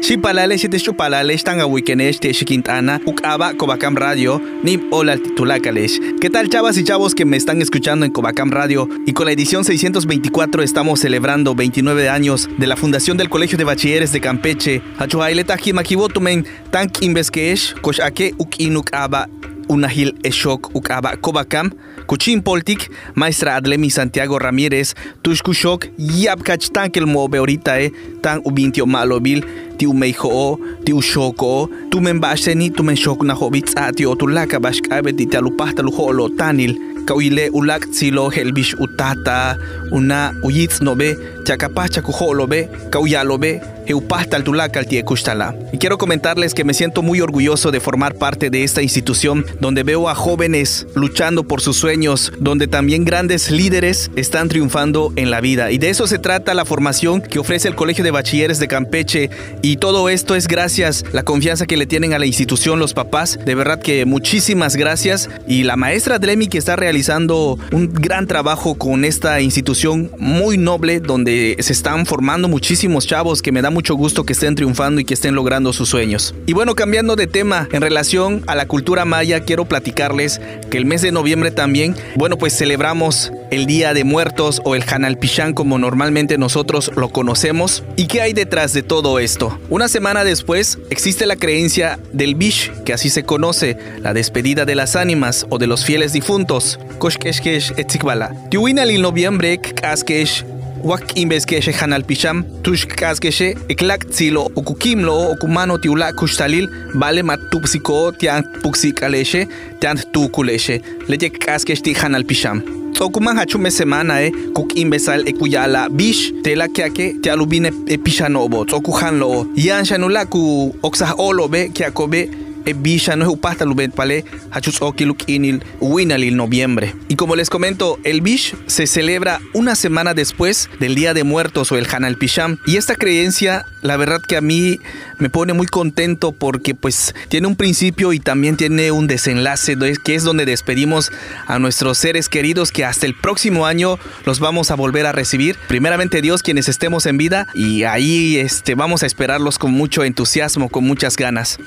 Chipalale siete chupalale están a weekendes de Quintana, Ucaba, Cobacam Radio, Nib Hola Titulacales. ¿Qué tal chavas y chavos que me están escuchando en Cobacam Radio? Y con la edición 624 estamos celebrando 29 años de la fundación del Colegio de Bachilleres de Campeche. Hachuhaileta Himakibotumen, Tank Imbeskesh, Koshake Ukinuk Aba, Unahil Eshok Ukaba Cobacam, Kuchin Poltik, Maestra Adlemi Santiago Ramírez, Tushkushok, Yapkach Tankel Mobe ahorita, eh, Tan Ubintio Malobil, Tiu Meijo, Tiu Shoko, Tu Membasheni, Tu Menshok na Hobitz Atio, Tu Laka Bashkabe, Titalupahta Luholo, Tanil, Kauile Ulak Silo Helbish Utata, Una Uyitz Nobe, Chacapacha Kuholobe, Kauyalobe, Eupahtal Tulakal Tiekustala. Y quiero comentarles que me siento muy orgulloso de formar parte de esta institución donde veo a jóvenes luchando por sus sueños, donde también grandes líderes están triunfando en la vida. Y de eso se trata la formación que ofrece el Colegio de Bachilleres de Campeche. Y todo esto es gracias la confianza que le tienen a la institución los papás. De verdad que muchísimas gracias. Y la maestra Dremi que está realizando un gran trabajo con esta institución muy noble donde se están formando muchísimos chavos que me da mucho gusto que estén triunfando y que estén logrando sus sueños. Y bueno, cambiando de tema, en relación a la cultura maya, quiero platicarles que el mes de noviembre también, bueno, pues celebramos el Día de Muertos o el Hanal Pichán como normalmente nosotros lo conocemos. ¿Y qué hay detrás de todo esto? Una semana después existe la creencia del Bish, que así se conoce, la despedida de las ánimas o de los fieles difuntos. Koshkeshkesh etzikbala. Tiwinal noviembre kaskesh wak imbeskeshe hanal pisham tush kaskeshe iklak tsilo okukimlo okumano tiula kushtalil vale matupsiko tian puxikaleshe tian tukuleshe leye kaskesh ti hanal pisham Tsokuman hachume semana e kuk imbesal e kuyala bish tela kiake te alubine e pishanobo tsokuhan lo yan shanula ku oksah olobe kiakobe e bisha no upasta lubet pale hachus okiluk inil winalil noviembre. Y como les comento, el bish se celebra una semana después del Día de Muertos o el Hanal Pisham. Y esta creencia, la verdad que a mí me pone muy contento porque pues tiene un principio y también tiene un desenlace que es donde despedimos a nuestros seres queridos que hasta el próximo año los vamos a volver a recibir. Primeramente Dios quienes estemos en vida y ahí este, vamos a esperarlos con mucho entusiasmo, con muchas ganas.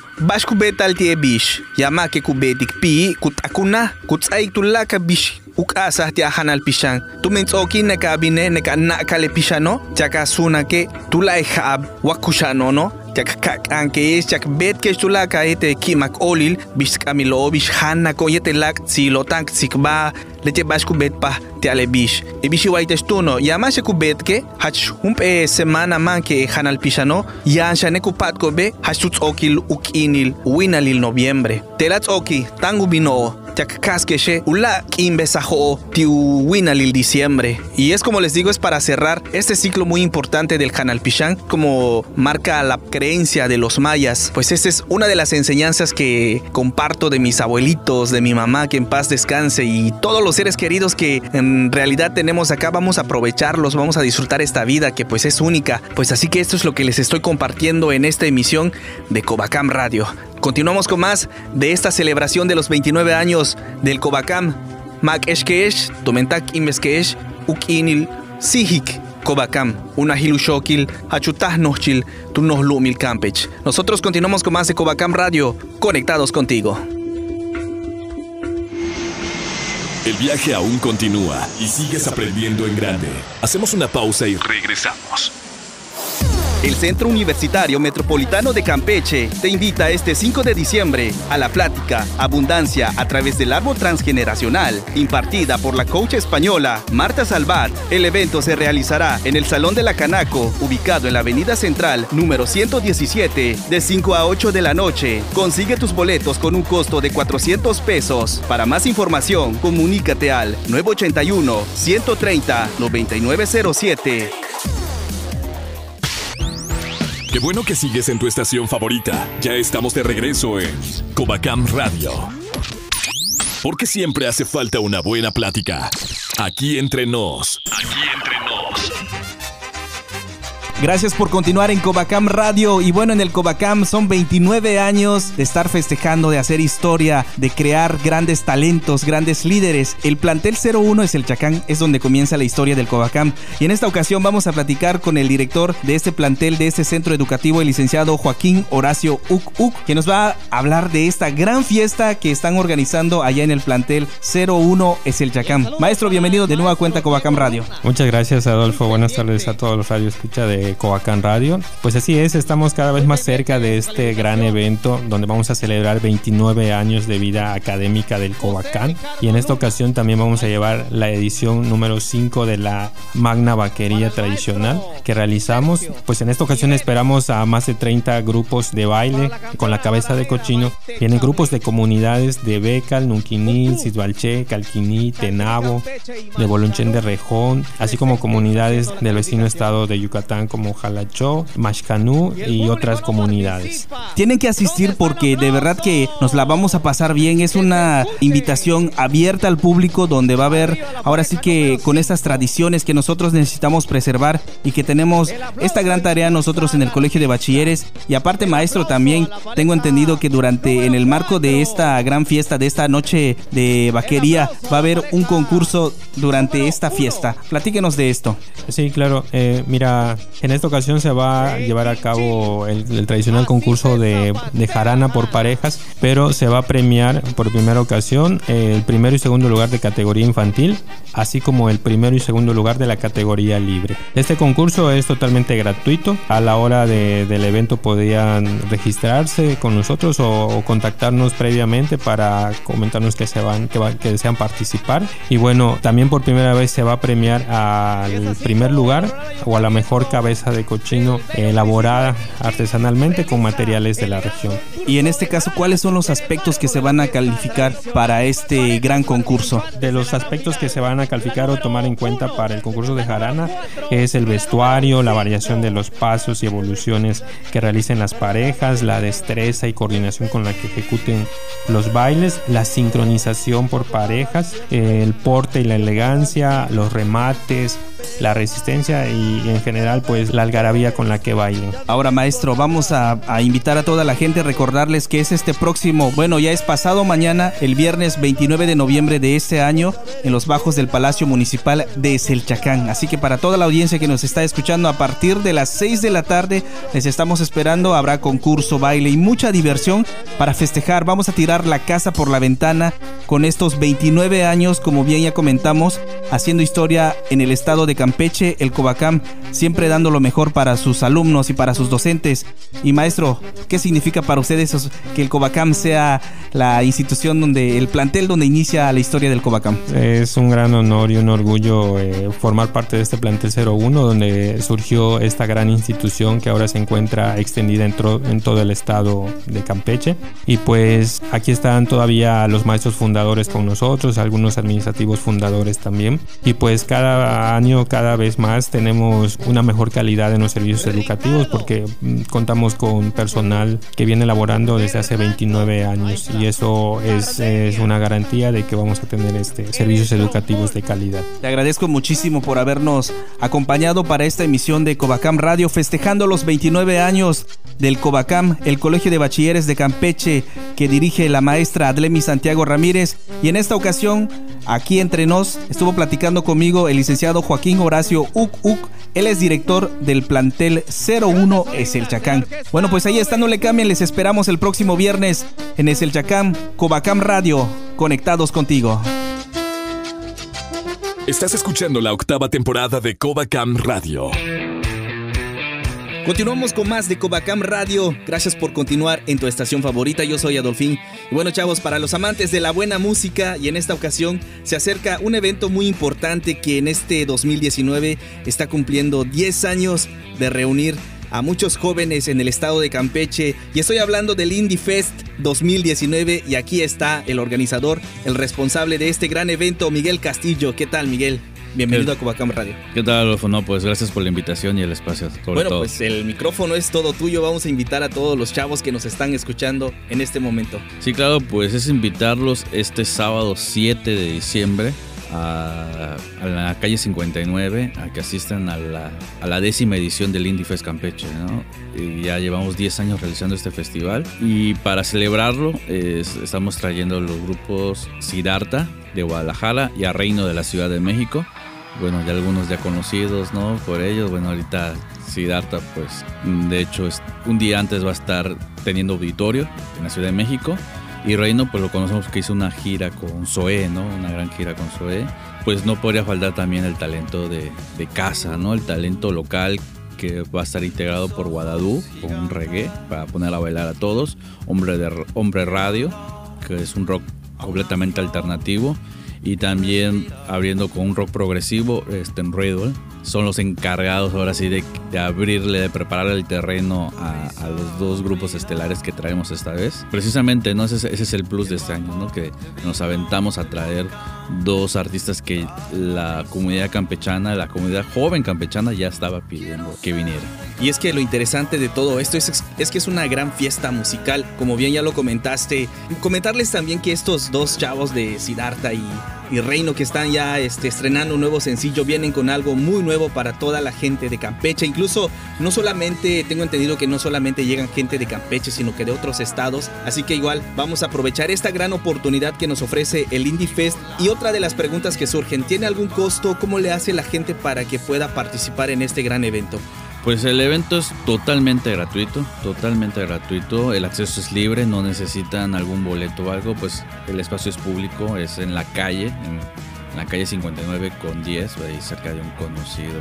tal tie bish. Yama ke kubetik pi kutakuna kutsaik tulaka bish. Ukasa ti hanal pishan. Tumentsoki ne kabine ne nakale pishano, chaka suna ke tulai hab wakushano no. Chak kak que es chak bet que chulaka ete kimak olil bish kamilo bish hanna ko yete lak sikba leche kubet pa te ale bish. E bishi waite stuno yamashe kubet ke hach humpe semana man ke hanal pishano yan shane kupat ko be hachutz okil ukinil winalil noviembre. Telats oki tangu bino Chakkaskeshe, Ula Kimbesajo, Tiuwinalil diciembre. Y es como les digo, es para cerrar este ciclo muy importante del Canal Pichán, como marca la creencia de los mayas. Pues esta es una de las enseñanzas que comparto de mis abuelitos, de mi mamá, que en paz descanse, y todos los seres queridos que en realidad tenemos acá. Vamos a aprovecharlos, vamos a disfrutar esta vida que pues es única. Pues así que esto es lo que les estoy compartiendo en esta emisión de Cobacam Radio. Continuamos con más de esta celebración de los 29 años del Cobacam. Mak Eshkeesh, Tomentak Imeskeesh, Ukinil, Sihik, Cobacam, Unahil Ushokil, Hachutah Nochil, Tunohlumil Campech. Nosotros continuamos con más de Cobacam Radio, conectados contigo. El viaje aún continúa y sigues aprendiendo en grande. Hacemos una pausa y regresamos. El Centro Universitario Metropolitano de Campeche te invita este 5 de diciembre a la plática Abundancia a través del árbol transgeneracional, impartida por la coach española Marta Salvat. El evento se realizará en el Salón de la Canaco, ubicado en la Avenida Central, número 117, de 5 a 8 de la noche. Consigue tus boletos con un costo de 400 pesos. Para más información, comunícate al 981 130 9907. Qué bueno que sigues en tu estación favorita. Ya estamos de regreso en Covacam Radio. Porque siempre hace falta una buena plática. Aquí entre nos. Aquí entre nos. Gracias por continuar en Covacam Radio. Y bueno, en el Covacam son 29 años de estar festejando, de hacer historia, de crear grandes talentos, grandes líderes. El plantel 01 es el Chacán, es donde comienza la historia del Covacam. Y en esta ocasión vamos a platicar con el director de este plantel, de este centro educativo, el licenciado Joaquín Horacio Uc Uc, que nos va a hablar de esta gran fiesta que están organizando allá en el plantel 01 es el Chacán. Maestro, bienvenido de nueva cuenta a Covacam Radio. Muchas gracias, Adolfo. Buenas tardes a todos los radio escucha Coacán Radio. Pues así es, estamos cada vez más cerca de este gran evento donde vamos a celebrar 29 años de vida académica del Coacán y en esta ocasión también vamos a llevar la edición número 5 de la Magna Vaquería tradicional que realizamos. Pues en esta ocasión esperamos a más de 30 grupos de baile con la cabeza de cochino. Vienen grupos de comunidades de Becal, Nunquiní, Cisbalché, Calquiní, Tenabo, de Bolonchen de Rejón, así como comunidades del vecino estado de Yucatán como Jalachó, Mashcanú y otras comunidades. Tienen que asistir porque de verdad que nos la vamos a pasar bien. Es una invitación abierta al público donde va a haber ahora sí que con estas tradiciones que nosotros necesitamos preservar y que tenemos esta gran tarea nosotros en el Colegio de Bachilleres y aparte maestro también tengo entendido que durante en el marco de esta gran fiesta de esta noche de vaquería va a haber un concurso durante esta fiesta. Platíquenos de esto. Sí, claro. Eh, mira, en esta ocasión se va a llevar a cabo el, el tradicional concurso de, de, jarana por parejas, pero se va a premiar por primera ocasión el primero y segundo lugar de categoría infantil, así como el primero y segundo lugar de la categoría libre. Este concurso es totalmente gratuito. A la hora de, del evento podían registrarse con nosotros o, o, contactarnos previamente para comentarnos que se van, que, va, que desean participar. Y bueno, también por primera vez se va a premiar al primer lugar o a la mejor cabeza de cochino elaborada artesanalmente con materiales de la región. Y en este caso, ¿cuáles son los aspectos que se van a calificar para este gran concurso? De los aspectos que se van a calificar o tomar en cuenta para el concurso de jarana es el vestuario, la variación de los pasos y evoluciones que realicen las parejas, la destreza y coordinación con la que ejecuten los bailes, la sincronización por parejas, el porte y la elegancia, los remates, la resistencia y en general pues la algarabía con la que bailen. Ahora maestro, vamos a, invitar a toda la gente a recordarles que es este próximo, bueno ya es pasado mañana, el viernes 29 de noviembre de este año en los bajos del Palacio Municipal de Selchacán. Así que para toda la audiencia que nos está escuchando a partir de las 6 de la tarde les estamos esperando, habrá concurso, baile y mucha diversión para festejar. Vamos a tirar la casa por la ventana con estos 29 años, como bien ya comentamos, haciendo historia en el estado de Campeche, el Covacam, siempre dando lo mejor para sus alumnos y para sus docentes. Y maestro, ¿qué significa para ustedes que el Covacam sea la institución donde, el plantel donde inicia la historia del Covacam? Es un gran honor y un orgullo eh, formar parte de este plantel 01, donde surgió esta gran institución que ahora se encuentra extendida en, en todo el estado de Campeche. Y pues aquí están todavía los maestros fundadores con nosotros, algunos administrativos fundadores también. Y pues cada año cada vez más tenemos una mejor calidad en los servicios educativos porque contamos con personal que viene elaborando desde hace 29 años y eso es, es, una garantía de que vamos a tener este, servicios educativos de calidad. Te agradezco muchísimo por habernos acompañado para esta emisión de Covacam Radio festejando los 29 años del Covacam, el Colegio de Bachilleres de Campeche que dirige la maestra Adlemi Santiago Ramírez y en esta ocasión aquí entre nos estuvo platicando conmigo el licenciado Joaquín Horacio Uc Uc. Él es director del plantel 01 Eselchacán. Bueno, pues ahí está, no le cambien, les esperamos el próximo viernes en Eselchacán, Covacam Radio, conectados contigo. Estás escuchando la octava temporada de Covacam Radio. Continuamos con más de Covacam Radio. Gracias por continuar en tu estación favorita. Yo soy Adolfín. Y bueno, chavos, para los amantes de la buena música, y en esta ocasión se acerca un evento muy importante que en este 2019 está cumpliendo 10 años de reunir a muchos jóvenes en el estado de Campeche. Y estoy hablando del Indie Fest 2019. Y aquí está el organizador, el responsable de este gran evento, Miguel Castillo. ¿Qué tal, Miguel? Bienvenido a Cubacam Radio. ¿Qué tal, Adolfo? No, pues gracias por la invitación y el espacio. bueno, pues el micrófono es todo tuyo. Vamos a invitar a todos los chavos que nos están escuchando en este momento. Sí, claro, pues es invitarlos este sábado 7 de diciembre a, la calle 59 a que asistan a la, a la décima edición del Indie Fest Campeche. ¿no? Y ya llevamos 10 años realizando este festival y para celebrarlo estamos trayendo los grupos Siddhartha de Guadalajara y a Reino de la Ciudad de México bueno, ya algunos ya conocidos, ¿no? Por ellos, bueno, ahorita Siddhartha, pues, de hecho, un día antes va a estar teniendo auditorio en la Ciudad de México. Y Reino, pues lo conocemos que hizo una gira con Zoé, ¿no? Una gran gira con Zoé. Pues no podría faltar también el talento de, de casa, ¿no? El talento local que va a estar integrado por Guadadú, con un reggae, para poner a bailar a todos. Hombre, de, hombre Radio, que es un rock completamente alternativo y también abriendo con un rock progresivo, este, en Riddle. Son los encargados ahora sí de, abrirle, de preparar el terreno a, los dos grupos estelares que traemos esta vez. Precisamente, ¿no? Ese, ese, es el plus de este año, ¿no? Que nos aventamos a traer dos artistas que la comunidad campechana, la comunidad joven campechana ya estaba pidiendo que viniera. Y es que lo interesante de todo esto es, es que es una gran fiesta musical, como bien ya lo comentaste. Comentarles también que estos dos chavos de Siddhartha y, y Reino que están ya este, estrenando un nuevo sencillo vienen con algo muy nuevo para toda la gente de Campeche. Incluso no solamente, tengo entendido que no solamente llegan gente de Campeche, sino que de otros estados. Así que igual vamos a aprovechar esta gran oportunidad que nos ofrece el Indie Fest. Y otra de las preguntas que surgen, ¿tiene algún costo? ¿Cómo le hace la gente para que pueda participar en este gran evento? Pues el evento es totalmente gratuito, totalmente gratuito, el acceso es libre, no necesitan algún boleto o algo, pues el espacio es público, es en la calle, en, la calle 59 con 10, ahí cerca de un conocido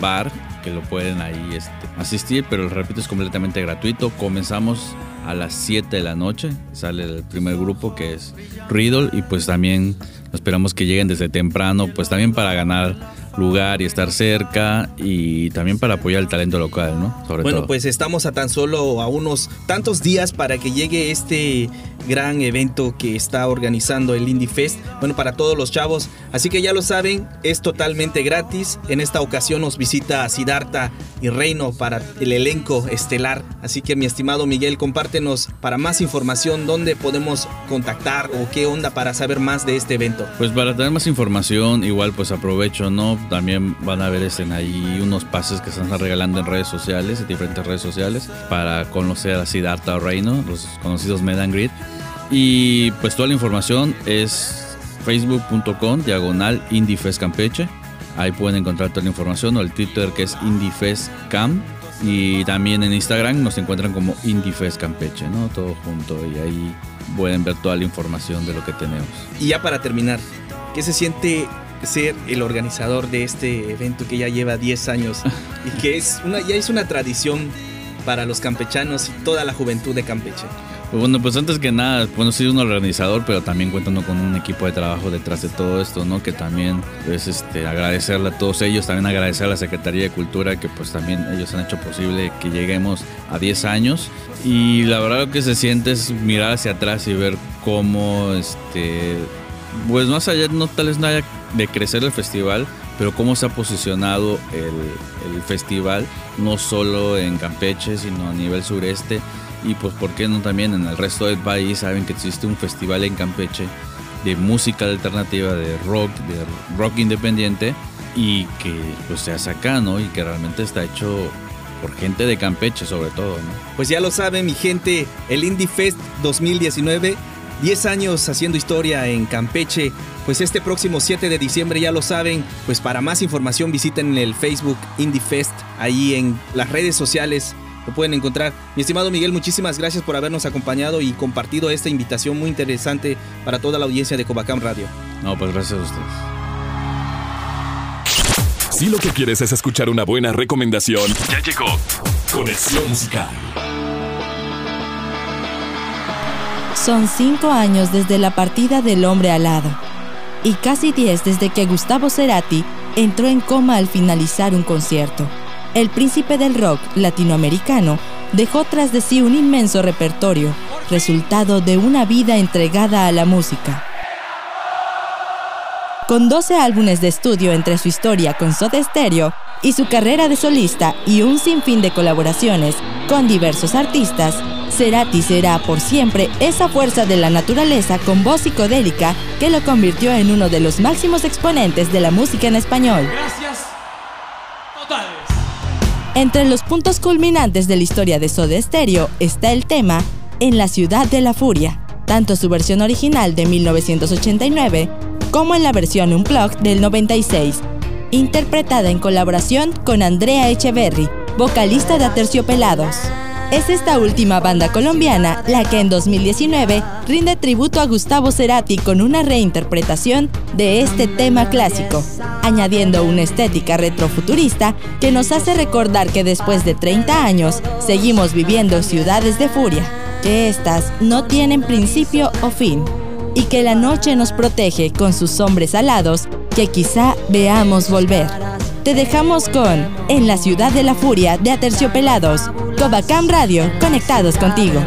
bar, que lo pueden ahí este, asistir, pero repito, es completamente gratuito. Comenzamos a las 7 de la noche, sale el primer grupo que es Riddle y pues también esperamos que lleguen desde temprano, pues también para ganar lugar y estar cerca y también para apoyar el talento local, ¿no? bueno, pues estamos a tan solo a unos tantos días para que llegue este gran evento que está organizando el Indie Fest. Bueno, para todos los chavos. Así que ya lo saben, es totalmente gratis. En esta ocasión nos visita Siddhartha y Reino para el elenco estelar. Así que mi estimado Miguel, compártenos para más información dónde podemos contactar o qué onda para saber más de este evento. Pues para tener más información, igual pues aprovecho, ¿no? También van a ver en ahí unos pases que se están regalando en redes sociales, en diferentes redes sociales, para conocer a Siddhartha o Reino, los conocidos Medan Grid. Y pues toda la información es facebook.com diagonal IndieFest Campeche. Ahí pueden encontrar toda la información o el Twitter que es IndieFestCam. Y también en Instagram nos encuentran como IndieFest Campeche, ¿no? Todo junto y ahí pueden ver toda la información de lo que tenemos. Y ya para terminar, ¿qué se siente ser el organizador de este evento que ya lleva 10 años y que es una, ya es una tradición para los campechanos y toda la juventud de Campeche? Pues bueno, pues antes que nada, bueno, soy un organizador, pero también cuentando con un equipo de trabajo detrás de todo esto, ¿no? Que también es este, agradecerle a todos ellos, también agradecer a la Secretaría de Cultura, que pues también ellos han hecho posible que lleguemos a 10 años. Y la verdad lo que se siente es mirar hacia atrás y ver cómo, este, pues más allá, no tal vez nada de crecer el festival, pero cómo se ha posicionado el, el festival, no solo en Campeche, sino a nivel sureste y pues por qué no también en el resto del país saben que existe un festival en Campeche de música alternativa, de rock, de rock independiente y que pues se hace acá, ¿no? Y que realmente está hecho por gente de Campeche sobre todo, ¿no? Pues ya lo saben mi gente, el Indie Fest 2019 10 años haciendo historia en Campeche. Pues este próximo 7 de diciembre ya lo saben. Pues para más información visiten el Facebook Indie Fest ahí en las redes sociales lo pueden encontrar. Mi estimado Miguel, muchísimas gracias por habernos acompañado y compartido esta invitación muy interesante para toda la audiencia de Cobacam Radio. No, pues gracias a ustedes. Si lo que quieres es escuchar una buena recomendación, ya llegó Conexión Musical. Son cinco años desde la partida del hombre alado y casi diez desde que Gustavo Cerati entró en coma al finalizar un concierto. El príncipe del rock latinoamericano dejó tras de sí un inmenso repertorio, resultado de una vida entregada a la música. Con 12 álbumes de estudio entre su historia con Soda Stereo y su carrera de solista y un sinfín de colaboraciones con diversos artistas, Cerati será por siempre esa fuerza de la naturaleza con voz psicodélica que lo convirtió en uno de los máximos exponentes de la música en español. Gracias totales. Entre los puntos culminantes de la historia de Soda Stereo está el tema En la ciudad de la furia, tanto su versión original de 1989 como en la versión Unplugged del 96, interpretada en colaboración con Andrea Echeverry, vocalista de Aterciopelados. Es esta última banda colombiana la que en 2019 rinde tributo a Gustavo Cerati con una reinterpretación de este tema clásico, añadiendo una estética retrofuturista que nos hace recordar que después de 30 años seguimos viviendo ciudades de furia, que éstas no tienen principio o fin, y que la noche nos protege con sus hombres alados que quizá veamos volver. Te dejamos con En la ciudad de la furia de Aterciopelados, Cobacam Radio, conectados contigo.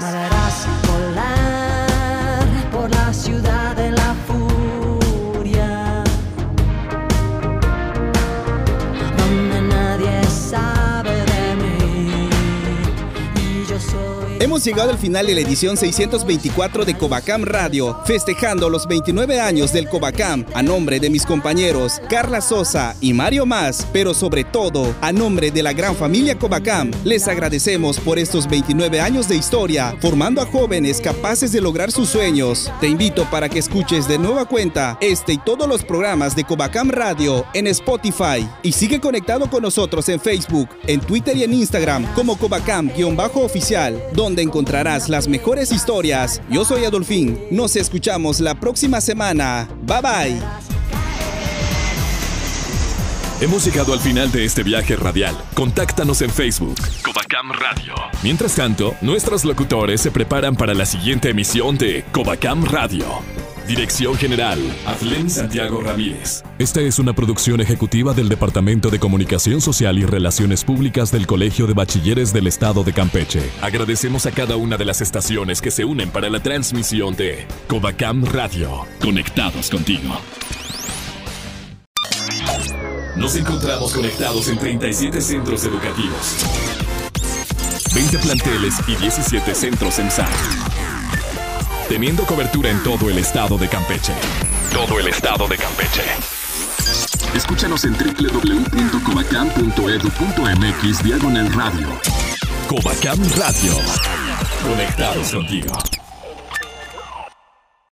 Me Hemos llegado al final de la edición 624 de Covacam Radio, festejando los 29 años del Covacam a nombre de mis compañeros Carla Sosa y Mario Más, pero sobre todo a nombre de la gran familia Covacam. Les agradecemos por estos 29 años de historia, formando a jóvenes capaces de lograr sus sueños. Te invito para que escuches de nueva cuenta este y todos los programas de Covacam Radio en Spotify y sigue conectado con nosotros en Facebook, en Twitter y en Instagram como Covacam-oficial, donde encontrarás las mejores historias. Yo soy Adolfín, nos escuchamos la próxima semana. Bye bye. Hemos llegado al final de este viaje radial. Contáctanos en Facebook, Covacam Radio. Mientras tanto, nuestros locutores se preparan para la siguiente emisión de Covacam Radio. Dirección General, Aflen Santiago Ramírez. Esta es una producción ejecutiva del Departamento de Comunicación Social y Relaciones Públicas del Colegio de Bachilleres del Estado de Campeche. Agradecemos a cada una de las estaciones que se unen para la transmisión de Covacam Radio. Conectados contigo. Nos encontramos conectados en 37 centros educativos, 20 planteles y 17 centros en SAR. Teniendo cobertura en todo el estado de Campeche. Todo el estado de Campeche. Escúchanos en www.covacam.edu.mx diagonal radio. Covacam Radio. Conectados contigo.